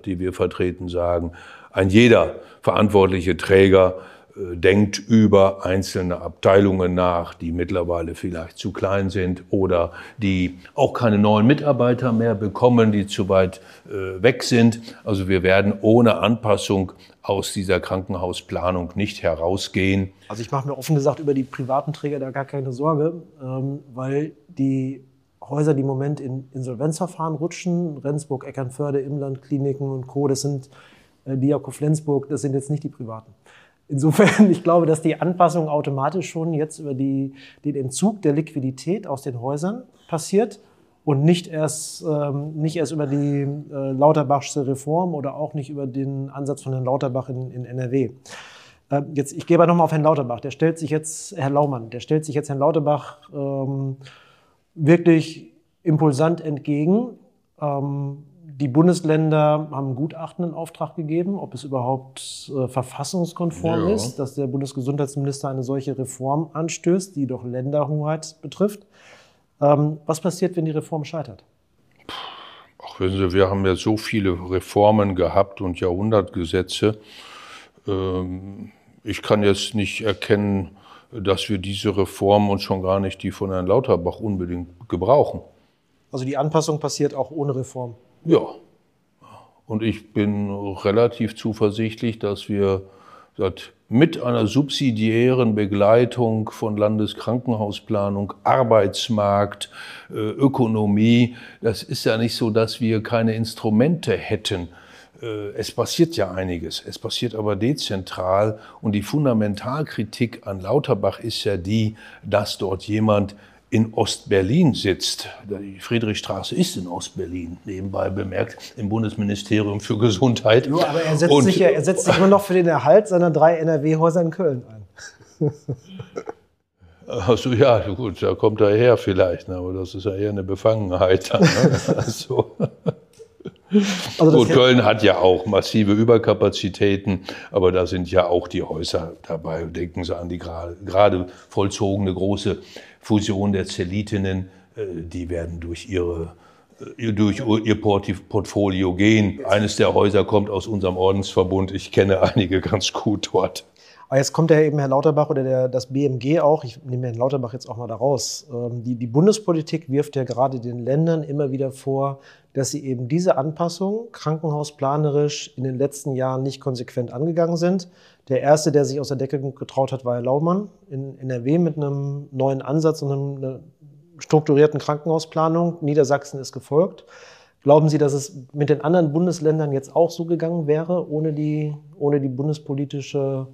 [SPEAKER 4] die wir vertreten, sagen, ein jeder verantwortliche Träger denkt über einzelne Abteilungen nach, die mittlerweile vielleicht zu klein sind oder die auch keine neuen Mitarbeiter mehr bekommen, die zu weit äh, weg sind. Also wir werden ohne Anpassung aus dieser Krankenhausplanung nicht herausgehen.
[SPEAKER 3] Also ich mache mir offen gesagt über die privaten Träger da gar keine Sorge, ähm, weil die Häuser, die im Moment in Insolvenzverfahren rutschen. Rendsburg, Eckernförde, Imland, Kliniken und Co. Das sind äh, Diako Flensburg, das sind jetzt nicht die privaten. Insofern, [LAUGHS] ich glaube, dass die Anpassung automatisch schon jetzt über die, den Entzug der Liquidität aus den Häusern passiert und nicht erst, ähm, nicht erst über die äh, Lauterbachsche Reform oder auch nicht über den Ansatz von Herrn Lauterbach in, in NRW. Äh, jetzt, ich gehe aber nochmal auf Herrn Lauterbach. Der stellt sich jetzt, Herr Laumann, der stellt sich jetzt Herrn Lauterbach ähm, wirklich impulsant entgegen. Ähm, die Bundesländer haben ein Gutachten in Auftrag gegeben, ob es überhaupt äh, verfassungskonform ja. ist, dass der Bundesgesundheitsminister eine solche Reform anstößt, die doch Länderhoheit betrifft. Ähm, was passiert, wenn die Reform scheitert?
[SPEAKER 4] Ach, wissen Sie, wir haben ja so viele Reformen gehabt und Jahrhundertgesetze. Ähm, ich kann jetzt nicht erkennen, dass wir diese Reform und schon gar nicht die von Herrn Lauterbach unbedingt gebrauchen.
[SPEAKER 3] Also die Anpassung passiert auch ohne Reform?
[SPEAKER 4] Ja. Und ich bin relativ zuversichtlich, dass wir mit einer subsidiären Begleitung von Landeskrankenhausplanung, Arbeitsmarkt, äh, Ökonomie, das ist ja nicht so, dass wir keine Instrumente hätten. Äh, es passiert ja einiges, es passiert aber dezentral und die Fundamentalkritik an Lauterbach ist ja die, dass dort jemand in Ostberlin sitzt. Die Friedrichstraße ist in Ostberlin, nebenbei bemerkt, im Bundesministerium für Gesundheit.
[SPEAKER 3] Ja, aber er setzt, sich, ja, er setzt sich immer noch für den Erhalt seiner drei NRW-Häuser in Köln ein. [LAUGHS]
[SPEAKER 4] Achso, ja, gut, da kommt er her vielleicht, ne, aber das ist ja eher eine Befangenheit. Dann, ne? [LAUGHS] also. Also Gut, Köln hat ja auch massive Überkapazitäten, aber da sind ja auch die Häuser dabei. Denken Sie an die gerade, gerade vollzogene große Fusion der Zellitinnen. Äh, die werden durch ihre äh, durch ihr Portfolio gehen. Eines der Häuser kommt aus unserem Ordensverbund. Ich kenne einige ganz gut dort.
[SPEAKER 3] Aber jetzt kommt ja eben Herr Lauterbach oder der, das BMG auch, ich nehme Herrn Lauterbach jetzt auch mal da raus. Ähm, die, die Bundespolitik wirft ja gerade den Ländern immer wieder vor, dass sie eben diese Anpassung krankenhausplanerisch in den letzten Jahren nicht konsequent angegangen sind. Der erste, der sich aus der Decke getraut hat, war Herr Laumann in NRW mit einem neuen Ansatz und einer strukturierten Krankenhausplanung. Niedersachsen ist gefolgt. Glauben Sie, dass es mit den anderen Bundesländern jetzt auch so gegangen wäre, ohne die, ohne die bundespolitische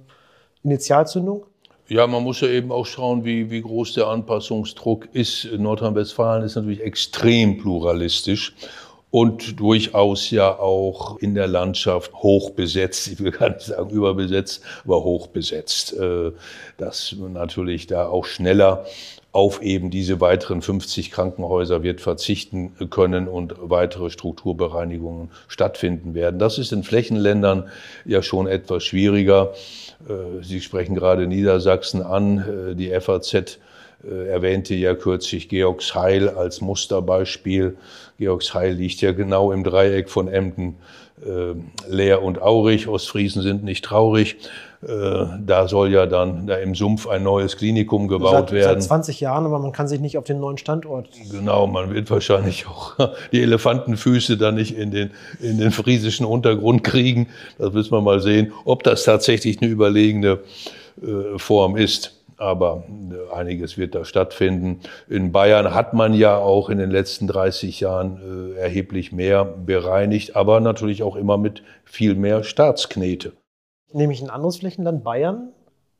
[SPEAKER 3] Initialzündung?
[SPEAKER 4] Ja, man muss ja eben auch schauen, wie, wie groß der Anpassungsdruck ist. Nordrhein-Westfalen ist natürlich extrem pluralistisch und durchaus ja auch in der Landschaft hoch besetzt. Ich will [LAUGHS] gar nicht sagen überbesetzt, aber hoch besetzt. Äh, dass natürlich da auch schneller auf eben diese weiteren 50 Krankenhäuser wird verzichten können und weitere Strukturbereinigungen stattfinden werden. Das ist in Flächenländern ja schon etwas schwieriger. Äh, Sie sprechen gerade Niedersachsen an. Äh, die FAZ äh, erwähnte ja kürzlich Georgsheil als Musterbeispiel. Georgsheil liegt ja genau im Dreieck von Emden, Leer und Aurich. Ostfriesen sind nicht traurig. Da soll ja dann da im Sumpf ein neues Klinikum gebaut
[SPEAKER 3] seit,
[SPEAKER 4] werden.
[SPEAKER 3] Seit 20 Jahren, aber man kann sich nicht auf den neuen Standort.
[SPEAKER 4] Genau, man wird wahrscheinlich auch [LAUGHS] die Elefantenfüße dann nicht in den, in den friesischen Untergrund kriegen. Das müssen wir mal sehen, ob das tatsächlich eine überlegene Form ist aber äh, einiges wird da stattfinden. In Bayern hat man ja auch in den letzten 30 Jahren äh, erheblich mehr bereinigt, aber natürlich auch immer mit viel mehr Staatsknete.
[SPEAKER 3] Nämlich ein anderes Flächenland, Bayern,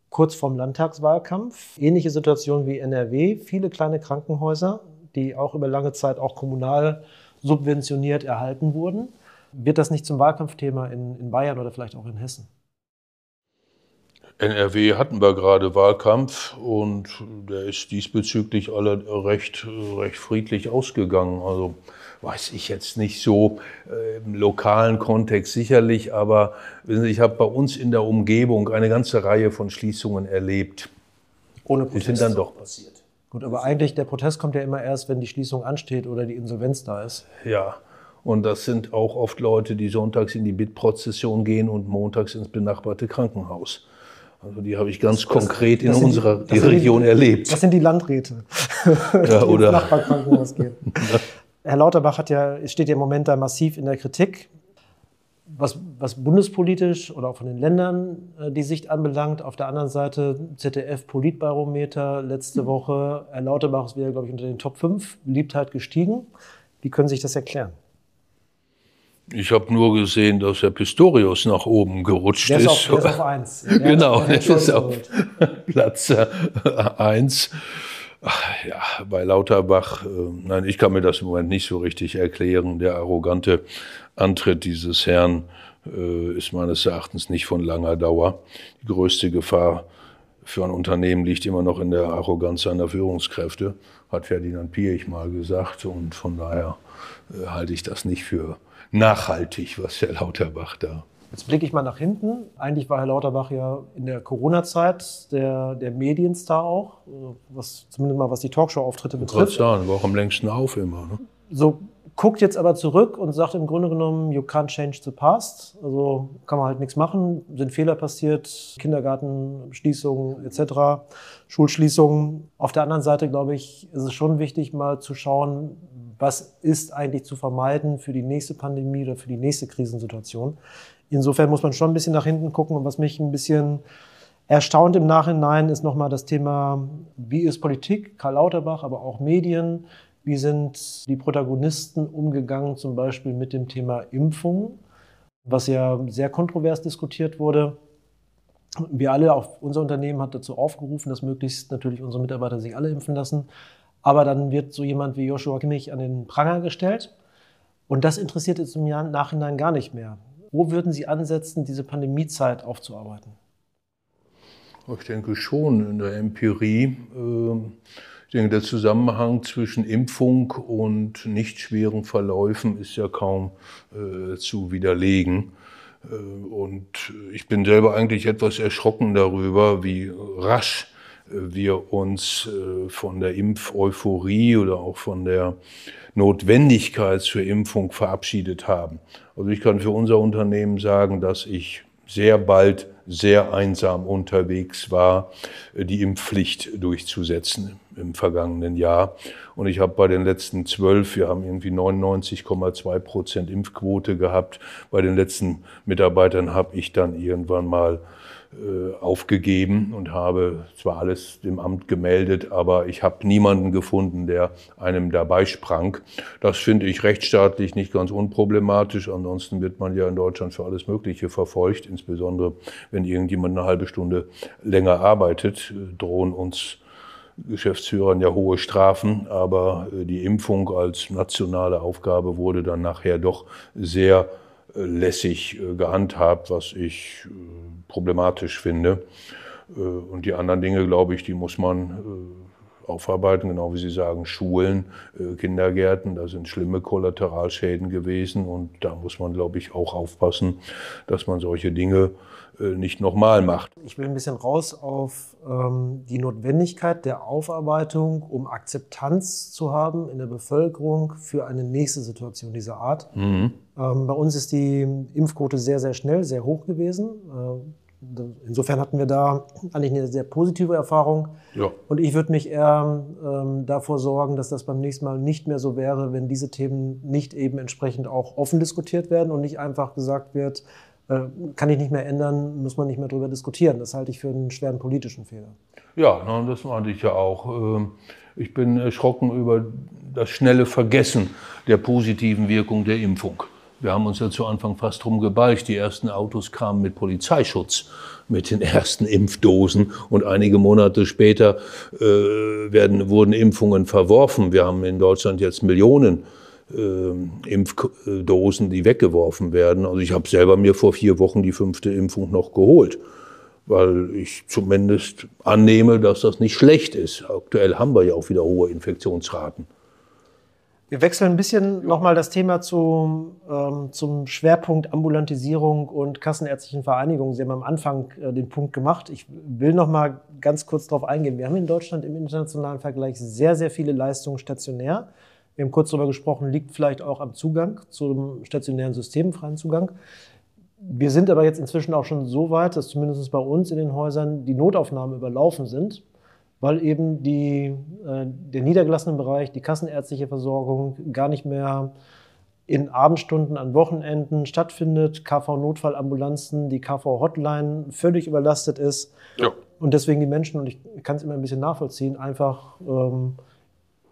[SPEAKER 3] kurz vorm Landtagswahlkampf. Ähnliche Situation wie NRW, viele kleine Krankenhäuser, die auch über lange Zeit auch kommunal subventioniert erhalten wurden. Wird das nicht zum Wahlkampfthema in, in Bayern oder vielleicht auch in Hessen?
[SPEAKER 4] NRW hatten wir gerade Wahlkampf und der ist diesbezüglich alle recht, recht friedlich ausgegangen. Also weiß ich jetzt nicht so äh, im lokalen Kontext sicherlich, aber Sie, ich habe bei uns in der Umgebung eine ganze Reihe von Schließungen erlebt.
[SPEAKER 3] Ohne Protest. Die sind dann doch passiert. Gut, aber eigentlich der Protest kommt ja immer erst, wenn die Schließung ansteht oder die Insolvenz da ist.
[SPEAKER 4] Ja. Und das sind auch oft Leute, die sonntags in die Bittprozession gehen und montags ins benachbarte Krankenhaus. Also die habe ich ganz konkret das, in unserer die, Region
[SPEAKER 3] die,
[SPEAKER 4] erlebt.
[SPEAKER 3] Das sind die Landräte, [LAUGHS] ja, die oder Nachbarkrankenhaus gehen. [LAUGHS] Herr Lauterbach hat ja, steht ja im Moment da massiv in der Kritik. was, was bundespolitisch oder auch von den Ländern äh, die Sicht anbelangt. Auf der anderen Seite ZDF Politbarometer letzte Woche. Herr Lauterbach ist wieder, glaube ich, unter den Top 5, Beliebtheit gestiegen. Wie können Sie sich das erklären?
[SPEAKER 4] Ich habe nur gesehen, dass Herr Pistorius nach oben gerutscht
[SPEAKER 3] der ist.
[SPEAKER 4] Auf,
[SPEAKER 3] der ist auf eins. [LAUGHS] Der
[SPEAKER 4] genau, der ist auf [LAUGHS] Platz äh, eins. Ja, bei Lauterbach, äh, nein, ich kann mir das im Moment nicht so richtig erklären. Der arrogante Antritt dieses Herrn äh, ist meines Erachtens nicht von langer Dauer. Die größte Gefahr für ein Unternehmen liegt immer noch in der Arroganz seiner Führungskräfte, hat Ferdinand Piech mal gesagt. Und von daher äh, halte ich das nicht für nachhaltig, was Herr Lauterbach da.
[SPEAKER 3] Jetzt blicke ich mal nach hinten. Eigentlich war Herr Lauterbach ja in der Corona-Zeit der, der Medienstar auch, was zumindest mal was die Talkshow-Auftritte betrifft.
[SPEAKER 4] Sagen, war auch am längsten auf immer. Ne?
[SPEAKER 3] So guckt jetzt aber zurück und sagt im Grunde genommen, you can't change the past. Also kann man halt nichts machen, sind Fehler passiert, Kindergartenschließungen etc., Schulschließungen. Auf der anderen Seite, glaube ich, ist es schon wichtig, mal zu schauen, was ist eigentlich zu vermeiden für die nächste Pandemie oder für die nächste Krisensituation. Insofern muss man schon ein bisschen nach hinten gucken. Und was mich ein bisschen erstaunt im Nachhinein ist nochmal das Thema, wie ist Politik, Karl Lauterbach, aber auch Medien, wie sind die Protagonisten umgegangen, zum Beispiel mit dem Thema Impfung, was ja sehr kontrovers diskutiert wurde. Wir alle, auch unser Unternehmen hat dazu aufgerufen, dass möglichst natürlich unsere Mitarbeiter sich alle impfen lassen. Aber dann wird so jemand wie Joshua Kimmich an den Pranger gestellt. Und das interessiert jetzt im Nachhinein gar nicht mehr. Wo würden Sie ansetzen, diese Pandemiezeit aufzuarbeiten?
[SPEAKER 4] Ich denke schon in der Empirie. Ähm, ich denke, der Zusammenhang zwischen Impfung und nicht schweren Verläufen ist ja kaum äh, zu widerlegen. Äh, und ich bin selber eigentlich etwas erschrocken darüber, wie rasch wir uns äh, von der Impfeuphorie oder auch von der Notwendigkeit zur Impfung verabschiedet haben. Also ich kann für unser Unternehmen sagen, dass ich sehr bald sehr einsam unterwegs war, äh, die Impfpflicht durchzusetzen im vergangenen Jahr. Und ich habe bei den letzten zwölf, wir haben irgendwie 99,2 Prozent Impfquote gehabt. Bei den letzten Mitarbeitern habe ich dann irgendwann mal aufgegeben und habe zwar alles dem Amt gemeldet, aber ich habe niemanden gefunden, der einem dabei sprang. Das finde ich rechtsstaatlich nicht ganz unproblematisch. Ansonsten wird man ja in Deutschland für alles Mögliche verfolgt, insbesondere wenn irgendjemand eine halbe Stunde länger arbeitet, äh, drohen uns Geschäftsführern ja hohe Strafen, aber äh, die Impfung als nationale Aufgabe wurde dann nachher doch sehr lässig gehandhabt, was ich problematisch finde. Äh, und die anderen Dinge, glaube ich, die muss man äh, aufarbeiten, genau wie Sie sagen, Schulen, äh, Kindergärten, da sind schlimme Kollateralschäden gewesen und da muss man, glaube ich, auch aufpassen, dass man solche Dinge nicht nochmal macht.
[SPEAKER 3] Ich will ein bisschen raus auf ähm, die Notwendigkeit der Aufarbeitung, um Akzeptanz zu haben in der Bevölkerung für eine nächste Situation dieser Art. Mhm. Ähm, bei uns ist die Impfquote sehr, sehr schnell, sehr hoch gewesen. Äh, Insofern hatten wir da eigentlich eine sehr positive Erfahrung. Ja. Und ich würde mich eher ähm, davor sorgen, dass das beim nächsten Mal nicht mehr so wäre, wenn diese Themen nicht eben entsprechend auch offen diskutiert werden und nicht einfach gesagt wird, äh, kann ich nicht mehr ändern, muss man nicht mehr darüber diskutieren. Das halte ich für einen schweren politischen Fehler.
[SPEAKER 4] Ja, das meinte ich ja auch. Ähm, ich bin erschrocken über das schnelle Vergessen der positiven Wirkung der Impfung. Wir haben uns ja zu Anfang fast drum gebalgt. Die ersten Autos kamen mit Polizeischutz, mit den ersten Impfdosen. Und einige Monate später äh, werden, wurden Impfungen verworfen. Wir haben in Deutschland jetzt Millionen äh, Impfdosen, die weggeworfen werden. Also ich habe selber mir vor vier Wochen die fünfte Impfung noch geholt, weil ich zumindest annehme, dass das nicht schlecht ist. Aktuell haben wir ja auch wieder hohe Infektionsraten.
[SPEAKER 3] Wir wechseln ein bisschen nochmal das Thema zum, ähm, zum Schwerpunkt Ambulantisierung und kassenärztlichen Vereinigungen. Sie haben am Anfang äh, den Punkt gemacht. Ich will nochmal ganz kurz darauf eingehen. Wir haben in Deutschland im internationalen Vergleich sehr, sehr viele Leistungen stationär. Wir haben kurz darüber gesprochen, liegt vielleicht auch am Zugang zum stationären systemfreien Zugang. Wir sind aber jetzt inzwischen auch schon so weit, dass zumindest bei uns in den Häusern die Notaufnahmen überlaufen sind weil eben die, äh, der niedergelassene Bereich, die kassenärztliche Versorgung gar nicht mehr in Abendstunden an Wochenenden stattfindet, KV-Notfallambulanzen, die KV-Hotline völlig überlastet ist. Ja. Und deswegen die Menschen, und ich kann es immer ein bisschen nachvollziehen, einfach ähm,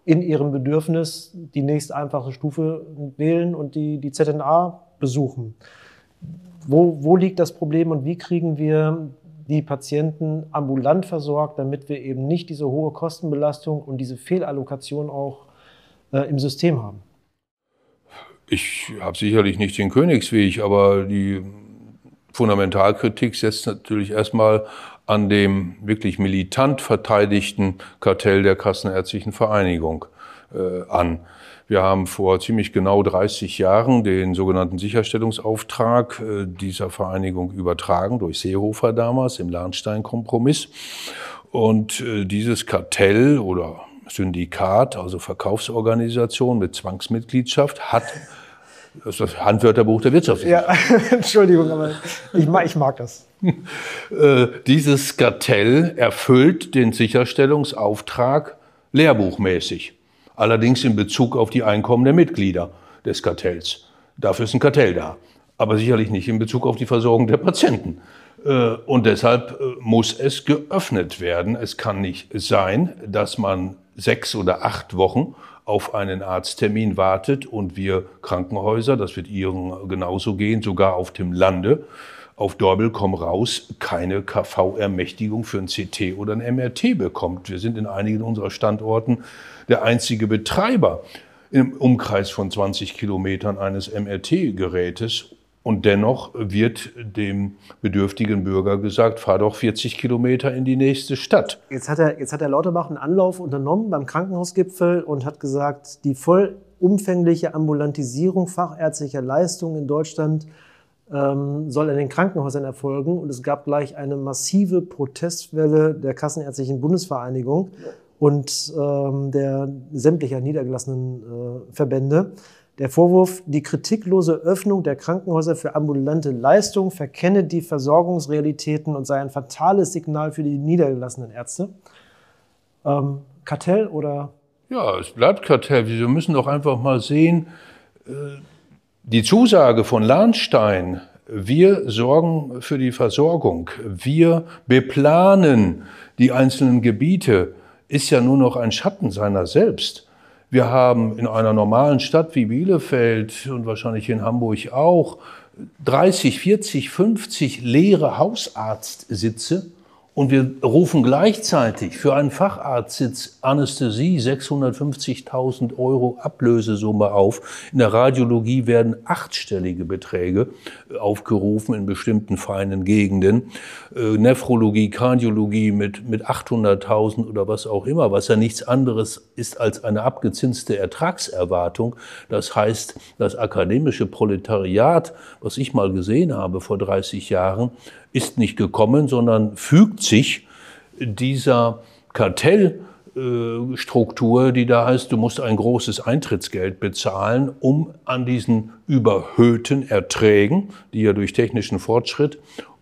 [SPEAKER 3] in ihrem Bedürfnis die nächste einfache Stufe wählen und die, die ZNA besuchen. Wo, wo liegt das Problem und wie kriegen wir die Patienten ambulant versorgt, damit wir eben nicht diese hohe Kostenbelastung und diese Fehlallokation auch äh, im System haben?
[SPEAKER 4] Ich habe sicherlich nicht den Königsweg, aber die Fundamentalkritik setzt natürlich erstmal an dem wirklich militant verteidigten Kartell der Kassenärztlichen Vereinigung äh, an. Wir haben vor ziemlich genau 30 Jahren den sogenannten Sicherstellungsauftrag äh, dieser Vereinigung übertragen durch Seehofer damals im Lahnstein-Kompromiss. Und äh, dieses Kartell oder Syndikat, also Verkaufsorganisation mit Zwangsmitgliedschaft, hat [LAUGHS] das ist das Handwörterbuch der Wirtschaft.
[SPEAKER 3] Ja, [LAUGHS] Entschuldigung, aber ich mag, ich mag das. [LAUGHS]
[SPEAKER 4] Äh, dieses Kartell erfüllt den Sicherstellungsauftrag lehrbuchmäßig. Allerdings in Bezug auf die Einkommen der Mitglieder des Kartells. Dafür ist ein Kartell da. Aber sicherlich nicht in Bezug auf die Versorgung der Patienten. Äh, und deshalb äh, muss es geöffnet werden. Es kann nicht sein, dass man sechs oder acht Wochen auf einen Arzttermin wartet und wir Krankenhäuser, das wird Ihren genauso gehen, sogar auf dem Lande, auf Dorbel komm raus, keine KV-Ermächtigung für ein CT oder ein MRT bekommt. Wir sind in einigen unserer Standorten der einzige Betreiber im Umkreis von 20 Kilometern eines MRT-Gerätes und dennoch wird dem bedürftigen Bürger gesagt, fahr doch 40 Kilometer in die nächste Stadt.
[SPEAKER 3] Jetzt hat er, jetzt hat er Lauterbach einen Anlauf unternommen beim Krankenhausgipfel und hat gesagt, die vollumfängliche Ambulantisierung fachärztlicher Leistungen in Deutschland ähm, soll in den Krankenhäusern erfolgen. Und es gab gleich eine massive Protestwelle der Kassenärztlichen Bundesvereinigung und ähm, der sämtlicher niedergelassenen äh, Verbände. Der Vorwurf, die kritiklose Öffnung der Krankenhäuser für ambulante Leistungen verkenne die Versorgungsrealitäten und sei ein fatales Signal für die niedergelassenen Ärzte. Ähm, Kartell oder?
[SPEAKER 4] Ja, es bleibt Kartell. Wir müssen doch einfach mal sehen, äh, die Zusage von Lahnstein, wir sorgen für die Versorgung, wir beplanen die einzelnen Gebiete, ist ja nur noch ein Schatten seiner selbst. Wir haben in einer normalen Stadt wie Bielefeld und wahrscheinlich in Hamburg auch 30, 40, 50 leere Hausarztsitze und wir rufen gleichzeitig für einen Facharztsitz Anästhesie 650.000 Euro Ablösesumme auf. In der Radiologie werden achtstellige Beträge aufgerufen in bestimmten feinen Gegenden. Äh, Nephrologie, Kardiologie mit, mit 800.000 oder was auch immer, was ja nichts anderes ist als eine abgezinste Ertragserwartung. Das heißt, das akademische Proletariat, was ich mal gesehen habe vor 30 Jahren, ist nicht gekommen, sondern fügt sich dieser Kartellstruktur, die da heißt, du musst ein großes Eintrittsgeld bezahlen, um an diesen überhöhten Erträgen, die ja durch technischen Fortschritt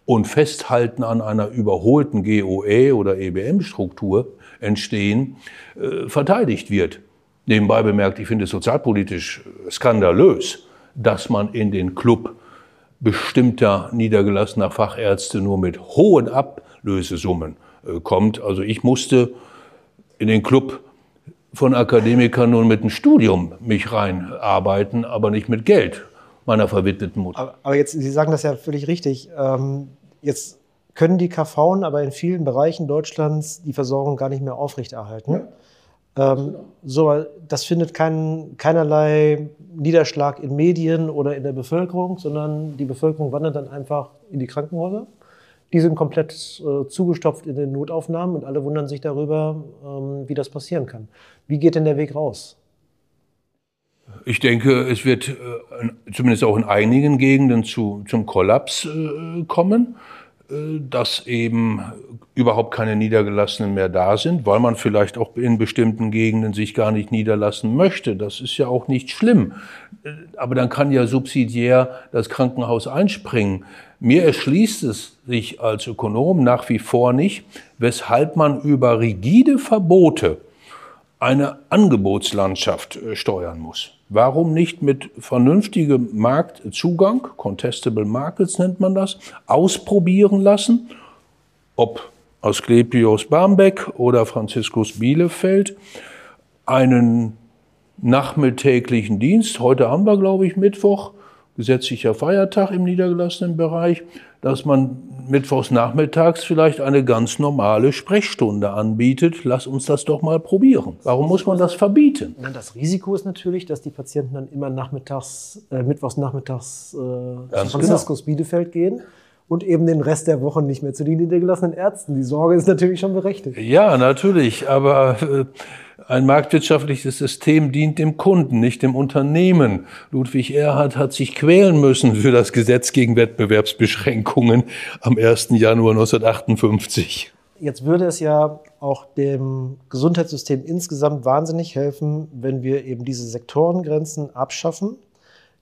[SPEAKER 4] und Festhalten an einer überholten GOE oder EBM-Struktur entstehen, äh, verteidigt wird. Nebenbei bemerkt, ich finde es sozialpolitisch skandalös, dass man in den Club bestimmter niedergelassener Fachärzte nur mit hohen Ablösesummen äh, kommt. Also ich musste in den Club von Akademikern nun mit einem Studium mich reinarbeiten, aber nicht mit Geld meiner verwitweten Mutter.
[SPEAKER 3] Aber, aber, jetzt, Sie sagen das ja völlig richtig. Ähm, jetzt können die KV aber in vielen Bereichen Deutschlands die Versorgung gar nicht mehr aufrechterhalten. Ja. Ähm, so, das findet kein, keinerlei Niederschlag in Medien oder in der Bevölkerung, sondern die Bevölkerung wandert dann einfach in die Krankenhäuser. Die sind komplett äh, zugestopft in den Notaufnahmen und alle wundern sich darüber, ähm, wie das passieren kann. Wie geht denn der Weg raus?
[SPEAKER 4] Ich denke, es wird äh, zumindest auch in einigen Gegenden zu, zum Kollaps äh, kommen. Äh, dass eben überhaupt keine Niedergelassenen mehr da sind, weil man vielleicht auch in bestimmten Gegenden sich gar nicht niederlassen möchte. Das ist ja auch nicht schlimm. Aber dann kann ja subsidiär das Krankenhaus einspringen. Mir erschließt es sich als Ökonom nach wie vor nicht, weshalb man über rigide Verbote eine Angebotslandschaft äh, steuern muss. Warum nicht mit vernünftigem Marktzugang, Contestable Markets nennt man das, ausprobieren lassen, ob Asklepios Barmbek oder Franziskus Bielefeld, einen nachmittäglichen Dienst, heute haben wir, glaube ich, Mittwoch, gesetzlicher Feiertag im niedergelassenen Bereich, dass man mittwochs nachmittags vielleicht eine ganz normale Sprechstunde anbietet. Lass uns das doch mal probieren. Warum muss man das verbieten?
[SPEAKER 3] Das Risiko ist natürlich, dass die Patienten dann immer nachmittags, äh, mittwochs nachmittags äh, zu Franziskus genau. Bielefeld gehen und eben den Rest der Woche nicht mehr zu den niedergelassenen Ärzten. Die Sorge ist natürlich schon berechtigt.
[SPEAKER 4] Ja, natürlich, aber äh, ein marktwirtschaftliches System dient dem Kunden, nicht dem Unternehmen. Ludwig Erhard hat sich quälen müssen für das Gesetz gegen Wettbewerbsbeschränkungen am 1. Januar 1958.
[SPEAKER 3] Jetzt würde es ja auch dem Gesundheitssystem insgesamt wahnsinnig helfen, wenn wir eben diese Sektorengrenzen abschaffen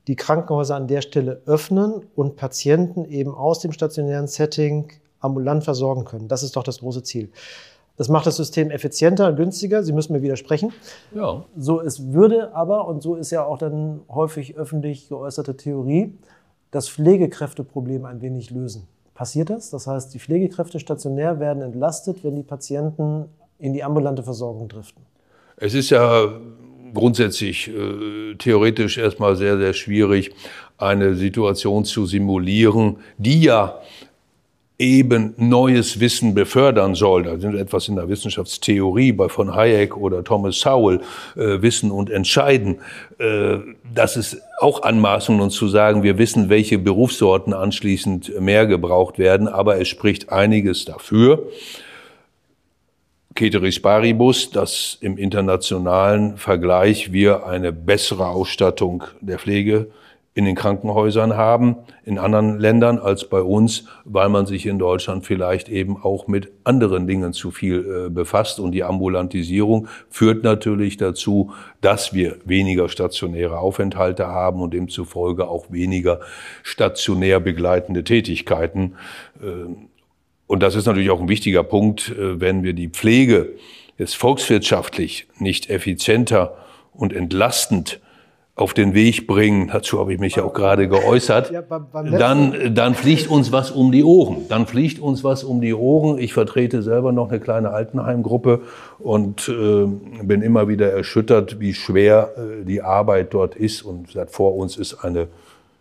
[SPEAKER 3] die Krankenhäuser an der Stelle öffnen und Patienten eben aus dem stationären Setting ambulant versorgen können. Das ist doch das große Ziel. Das macht das System effizienter und günstiger. Sie müssen mir widersprechen. Ja. So, es würde aber, und so ist ja auch dann häufig öffentlich geäußerte Theorie, das Pflegekräfteproblem ein wenig lösen. Passiert das? Das heißt, die Pflegekräfte stationär werden entlastet, wenn die Patienten in die ambulante Versorgung driften.
[SPEAKER 4] Es ist ja grundsätzlich äh, theoretisch erstmal sehr, sehr schwierig, eine Situation zu simulieren, die ja eben neues Wissen befördern soll. Da sind wir etwas in der Wissenschaftstheorie bei von Hayek oder Thomas Sowell, äh, Wissen und Entscheiden. Äh, das ist auch Anmaßung, uns zu sagen, wir wissen, welche Berufssorten anschließend mehr gebraucht werden, aber es spricht einiges dafür, Ceteris Paribus, dass im internationalen Vergleich wir eine bessere Ausstattung der Pflege in den Krankenhäusern haben, in anderen Ländern als bei uns, weil man sich in Deutschland vielleicht eben auch mit anderen Dingen zu viel äh, befasst. Und die Ambulantisierung führt natürlich dazu, dass wir weniger stationäre Aufenthalte haben und demzufolge auch weniger stationär begleitende Tätigkeiten. Äh, und das ist natürlich auch ein wichtiger Punkt, äh, wenn wir die Pflege jetzt volkswirtschaftlich nicht effizienter und entlastend auf den Weg bringen, dazu habe ich mich ja auch gerade geäußert, dann, dann fliegt uns was um die Ohren. Dann fliegt uns was um die Ohren. Ich vertrete selber noch eine kleine Altenheimgruppe und äh, bin immer wieder erschüttert, wie schwer äh, die Arbeit dort ist. Und vor uns ist eine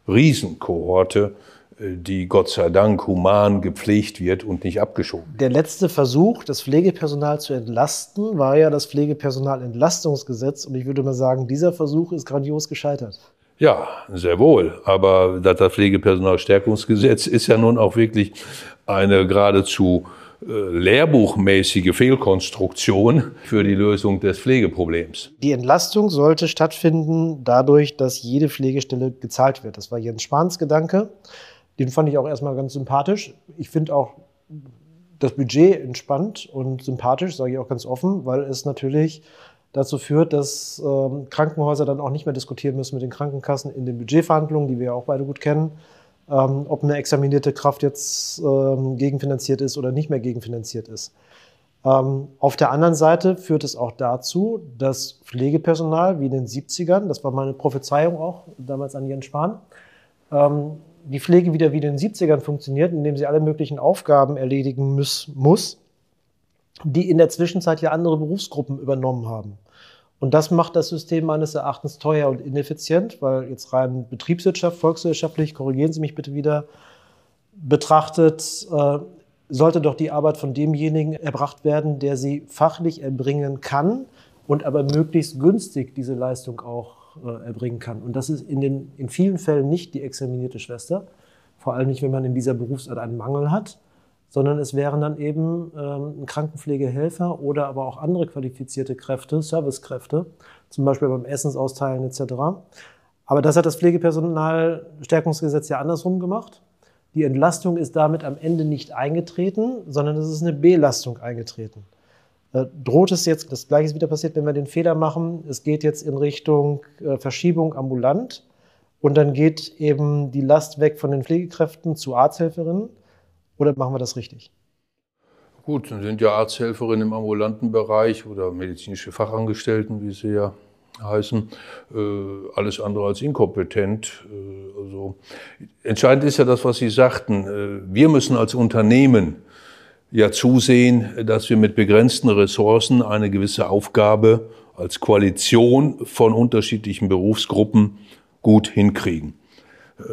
[SPEAKER 4] Riesenkohorte die Gott sei Dank human gepflegt wird und nicht abgeschoben.
[SPEAKER 3] Der letzte Versuch, das Pflegepersonal zu entlasten, war ja das Pflegepersonalentlastungsgesetz. Und ich würde mal sagen, dieser Versuch ist grandios gescheitert.
[SPEAKER 4] Ja, sehr wohl. Aber das Pflegepersonalstärkungsgesetz ist ja nun auch wirklich eine geradezu äh, lehrbuchmäßige Fehlkonstruktion für die Lösung des Pflegeproblems.
[SPEAKER 3] Die Entlastung sollte stattfinden dadurch, dass jede Pflegestelle gezahlt wird. Das war Jens Spahns Gedanke. Den fand ich auch erstmal ganz sympathisch. Ich finde auch das Budget entspannt und sympathisch, sage ich auch ganz offen, weil es natürlich dazu führt, dass ähm, Krankenhäuser dann auch nicht mehr diskutieren müssen mit den Krankenkassen in den Budgetverhandlungen, die wir ja auch beide gut kennen, ähm, ob eine examinierte Kraft jetzt ähm, gegenfinanziert ist oder nicht mehr gegenfinanziert ist. Ähm, auf der anderen Seite führt es auch dazu, dass Pflegepersonal wie in den 70ern, das war meine Prophezeiung auch damals an Jens Spahn, ähm, die Pflege wieder wie in den 70ern funktioniert, indem sie alle möglichen Aufgaben erledigen muss, muss, die in der Zwischenzeit ja andere Berufsgruppen übernommen haben. Und das macht das System meines Erachtens teuer und ineffizient, weil jetzt rein Betriebswirtschaft, volkswirtschaftlich, korrigieren Sie mich bitte wieder, betrachtet, äh, sollte doch die Arbeit von demjenigen erbracht werden, der sie fachlich erbringen kann und aber möglichst günstig diese Leistung auch äh, erbringen kann. Und das ist in, den, in vielen Fällen nicht die examinierte Schwester, vor allem nicht, wenn man in dieser Berufsart einen Mangel hat, sondern es wären dann eben ähm, Krankenpflegehelfer oder aber auch andere qualifizierte Kräfte, Servicekräfte, zum Beispiel beim Essensausteilen etc. Aber das hat das Pflegepersonalstärkungsgesetz ja andersrum gemacht. Die Entlastung ist damit am Ende nicht eingetreten, sondern es ist eine Belastung eingetreten. Äh, droht es jetzt, das gleiche ist wieder passiert, wenn wir den Fehler machen, es geht jetzt in Richtung äh, Verschiebung ambulant und dann geht eben die Last weg von den Pflegekräften zu Arzthelferinnen oder machen wir das richtig?
[SPEAKER 4] Gut, dann sind ja Arzthelferinnen im ambulanten Bereich oder medizinische Fachangestellten, wie sie ja heißen, äh, alles andere als inkompetent. Also entscheidend ist ja das, was Sie sagten. Wir müssen als Unternehmen ja zusehen, dass wir mit begrenzten Ressourcen eine gewisse Aufgabe als Koalition von unterschiedlichen Berufsgruppen gut hinkriegen. Äh,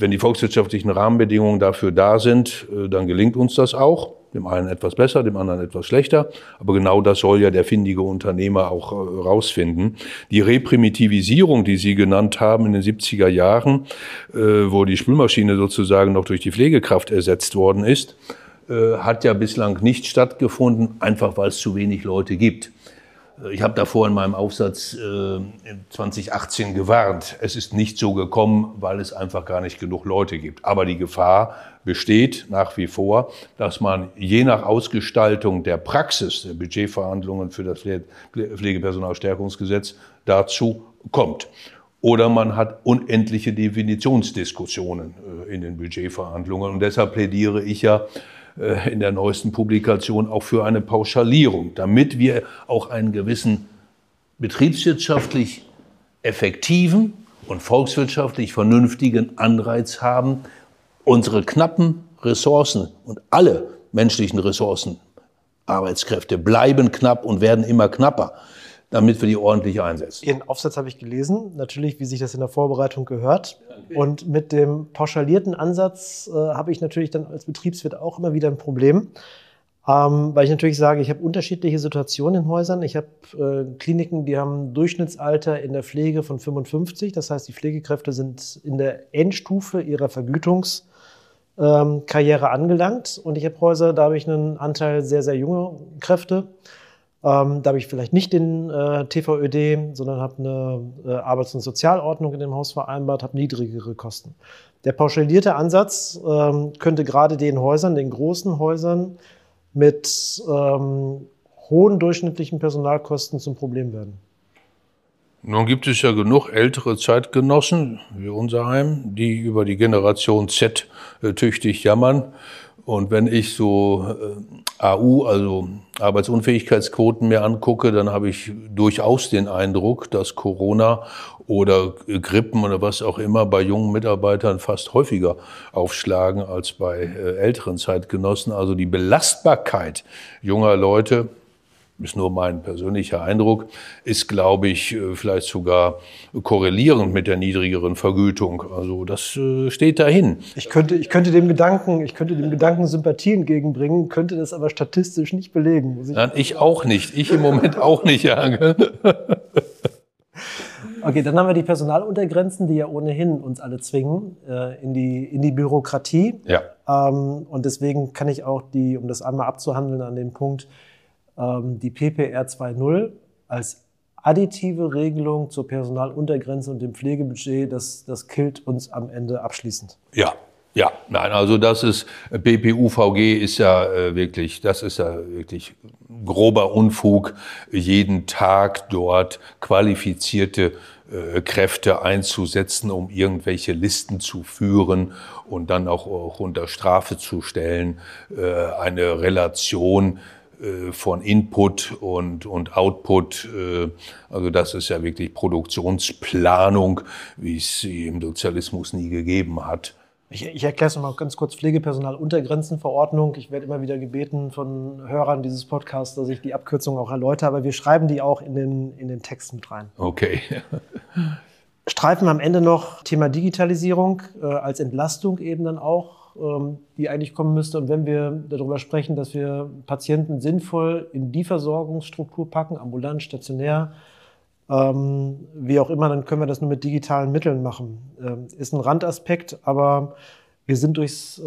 [SPEAKER 4] wenn die volkswirtschaftlichen Rahmenbedingungen dafür da sind, äh, dann gelingt uns das auch. Dem einen etwas besser, dem anderen etwas schlechter. Aber genau das soll ja der findige Unternehmer auch äh, rausfinden. Die Reprimitivisierung, die Sie genannt haben in den 70er Jahren, wo die Spülmaschine sozusagen noch durch die Pflegekraft ersetzt worden ist, hat ja bislang nicht stattgefunden, einfach weil es zu wenig Leute gibt. Ich habe davor in meinem Aufsatz äh, 2018 gewarnt. Es ist nicht so gekommen, weil es einfach gar nicht genug Leute gibt. Aber die Gefahr besteht nach wie vor, dass man je nach Ausgestaltung der Praxis der Budgetverhandlungen für das Pflegepersonalstärkungsgesetz dazu kommt. Oder man hat unendliche Definitionsdiskussionen äh, in den Budgetverhandlungen. Und deshalb plädiere ich ja äh, in der neuesten Publikation auch für eine Pauschalierung, damit wir auch einen gewissen betriebswirtschaftlich effektiven und volkswirtschaftlich vernünftigen Anreiz haben, unsere knappen Ressourcen und alle menschlichen Ressourcen, Arbeitskräfte bleiben knapp und werden immer knapper damit wir die ordentlich einsetzen.
[SPEAKER 3] Ihren Aufsatz habe ich gelesen, natürlich, wie sich das in der Vorbereitung gehört. Und mit dem pauschalierten Ansatz äh, habe ich natürlich dann als Betriebswirt auch immer wieder ein Problem, ähm, weil ich natürlich sage, ich habe unterschiedliche Situationen in Häusern. Ich habe äh, Kliniken, die haben Durchschnittsalter in der Pflege von 55. Das heißt, die Pflegekräfte sind in der Endstufe ihrer Vergütungskarriere ähm, angelangt. Und ich habe Häuser, da habe ich einen Anteil sehr, sehr junger Kräfte. Ähm, da habe ich vielleicht nicht den äh, TVÖD, sondern habe eine äh, Arbeits- und Sozialordnung in dem Haus vereinbart, habe niedrigere Kosten. Der pauschalierte Ansatz ähm, könnte gerade den Häusern, den großen Häusern mit ähm, hohen durchschnittlichen Personalkosten zum Problem werden.
[SPEAKER 4] Nun gibt es ja genug ältere Zeitgenossen, wie unser Heim, die über die Generation Z äh, tüchtig jammern. Und wenn ich so äh, AU, also Arbeitsunfähigkeitsquoten mir angucke, dann habe ich durchaus den Eindruck, dass Corona oder Grippen oder was auch immer bei jungen Mitarbeitern fast häufiger aufschlagen als bei äh, älteren Zeitgenossen. Also die Belastbarkeit junger Leute ist nur mein persönlicher Eindruck, ist, glaube ich, äh, vielleicht sogar korrelierend mit der niedrigeren Vergütung. Also das äh, steht dahin.
[SPEAKER 3] Ich könnte, ich könnte dem Gedanken, ich könnte dem Gedanken Sympathie entgegenbringen, könnte das aber statistisch nicht belegen.
[SPEAKER 4] Ich, Nein, ich auch nicht. Ich im Moment [LAUGHS] auch nicht, ja. [LAUGHS]
[SPEAKER 3] Okay, dann haben wir die Personaluntergrenzen, die ja ohnehin uns alle zwingen äh, in, die, in die Bürokratie.
[SPEAKER 4] Ja.
[SPEAKER 3] Ähm, und deswegen kann ich auch die, um das einmal abzuhandeln an dem Punkt, die PPR 2.0 als additive Regelung zur Personaluntergrenze und dem Pflegebudget, das, das killt uns am Ende abschließend.
[SPEAKER 4] Ja, ja, nein, also das ist, BPUVG ist ja äh, wirklich, das ist ja wirklich grober Unfug, jeden Tag dort qualifizierte äh, Kräfte einzusetzen, um irgendwelche Listen zu führen und dann auch, auch unter Strafe zu stellen, äh, eine Relation von Input und, und Output. Äh, also das ist ja wirklich Produktionsplanung, wie es sie im Sozialismus nie gegeben hat.
[SPEAKER 3] Ich, ich erkläre es nochmal ganz kurz. Pflegepersonaluntergrenzenverordnung. Ich werde immer wieder gebeten von Hörern dieses Podcasts, dass ich die Abkürzung auch erläutere, aber wir schreiben die auch in den, in den Text mit rein.
[SPEAKER 4] Okay.
[SPEAKER 3] Streifen am Ende noch Thema Digitalisierung äh, als Entlastung eben dann auch ähm, die eigentlich kommen müsste. Und wenn wir darüber sprechen, dass wir Patienten sinnvoll in die Versorgungsstruktur packen, ambulant, stationär, ähm, wie auch immer, dann können wir das nur mit digitalen Mitteln machen. Ähm, ist ein Randaspekt, aber wir sind durchs,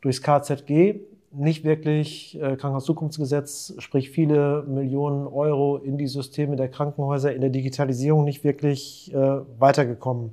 [SPEAKER 3] durchs KZG nicht wirklich äh, Krankenhauszukunftsgesetz, sprich viele Millionen Euro in die Systeme der Krankenhäuser, in der Digitalisierung nicht wirklich äh, weitergekommen.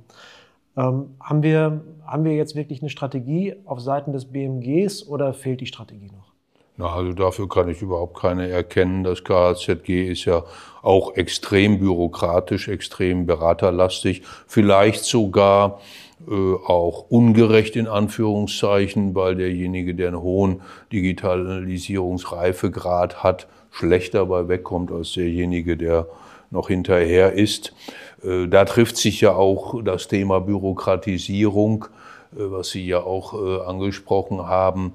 [SPEAKER 3] Ähm, haben, wir, haben wir jetzt wirklich eine Strategie auf Seiten des BMGs oder fehlt die Strategie noch?
[SPEAKER 4] Na, also dafür kann ich überhaupt keine erkennen. Das KZG ist ja auch extrem bürokratisch, extrem beraterlastig, vielleicht sogar äh, auch ungerecht in Anführungszeichen, weil derjenige, der einen hohen Digitalisierungsreifegrad hat, schlechter dabei wegkommt als derjenige, der noch hinterher ist. Äh, da trifft sich ja auch das Thema Bürokratisierung äh, was Sie ja auch äh, angesprochen haben,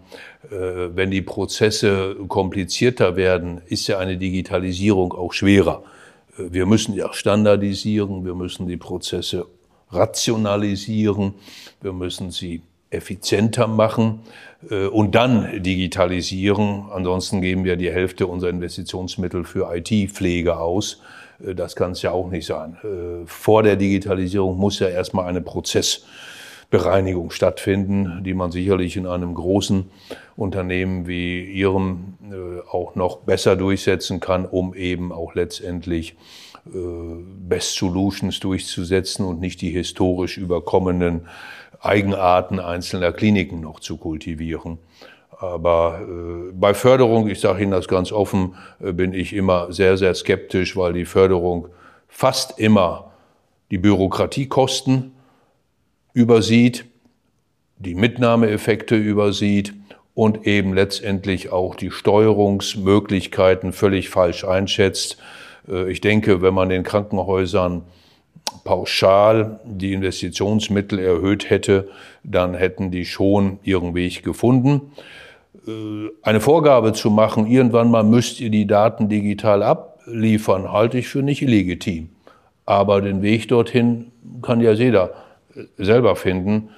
[SPEAKER 4] wenn die Prozesse komplizierter werden, ist ja eine Digitalisierung auch schwerer. Wir müssen ja standardisieren, wir müssen die Prozesse rationalisieren, wir müssen sie effizienter machen und dann digitalisieren. Ansonsten geben wir die Hälfte unserer Investitionsmittel für IT-Pflege aus. Das kann es ja auch nicht sein. Vor der Digitalisierung muss ja erstmal eine Prozess Bereinigung stattfinden, die man sicherlich in einem großen Unternehmen wie Ihrem äh, auch noch besser durchsetzen kann, um eben auch letztendlich äh, Best Solutions durchzusetzen und nicht die historisch überkommenen Eigenarten einzelner Kliniken noch zu kultivieren. Aber äh, bei Förderung, ich sage Ihnen das ganz offen, äh, bin ich immer sehr, sehr skeptisch, weil die Förderung fast immer die Bürokratiekosten übersieht, die Mitnahmeeffekte übersieht und eben letztendlich auch die Steuerungsmöglichkeiten völlig falsch einschätzt. Äh, ich denke, wenn man den Krankenhäusern pauschal die Investitionsmittel erhöht hätte, dann hätten die schon ihren Weg gefunden. Äh, eine Vorgabe zu machen, irgendwann mal müsst ihr die Daten digital abliefern, halte ich für nicht illegitim. Aber den Weg dorthin kann ja jeder selber finden.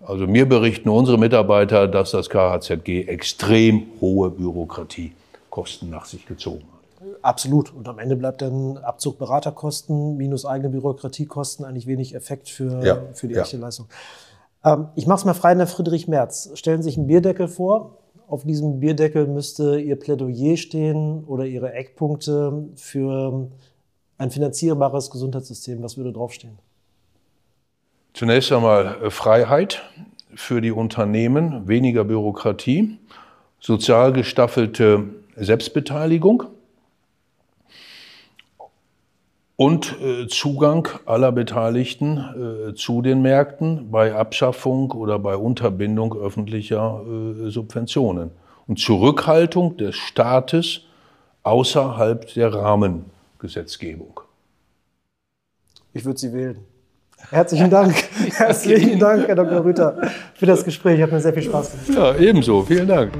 [SPEAKER 4] Also mir berichten unsere Mitarbeiter, dass das KHZG extrem hohe Bürokratiekosten nach sich gezogen hat.
[SPEAKER 3] Absolut. Und am Ende bleibt dann Abzug Beraterkosten minus eigene Bürokratiekosten eigentlich wenig Effekt für, ja, für die ja. echte Leistung. Ähm, ich mache es mal frei der Friedrich Merz. Stellen Sie sich einen Bierdeckel vor. Auf diesem Bierdeckel müsste Ihr Plädoyer stehen oder Ihre Eckpunkte für ein finanzierbares Gesundheitssystem. Was würde draufstehen?
[SPEAKER 4] Zunächst einmal äh, Freiheit für die Unternehmen, weniger Bürokratie, sozial gestaffelte Selbstbeteiligung und äh, Zugang aller Beteiligten äh, zu den Märkten bei Abschaffung oder bei Unterbindung öffentlicher Subventionen und Zurückhaltung des Staates außerhalb der Rahmengesetzgebung.
[SPEAKER 3] Ich würde Sie wählen. Herzlichen Dank. [LAUGHS] Herzlichen Dank, Herr Dr. Rüther, für das Gespräch. Hat mir sehr viel Spaß gemacht.
[SPEAKER 4] Ja, ebenso. Vielen Dank.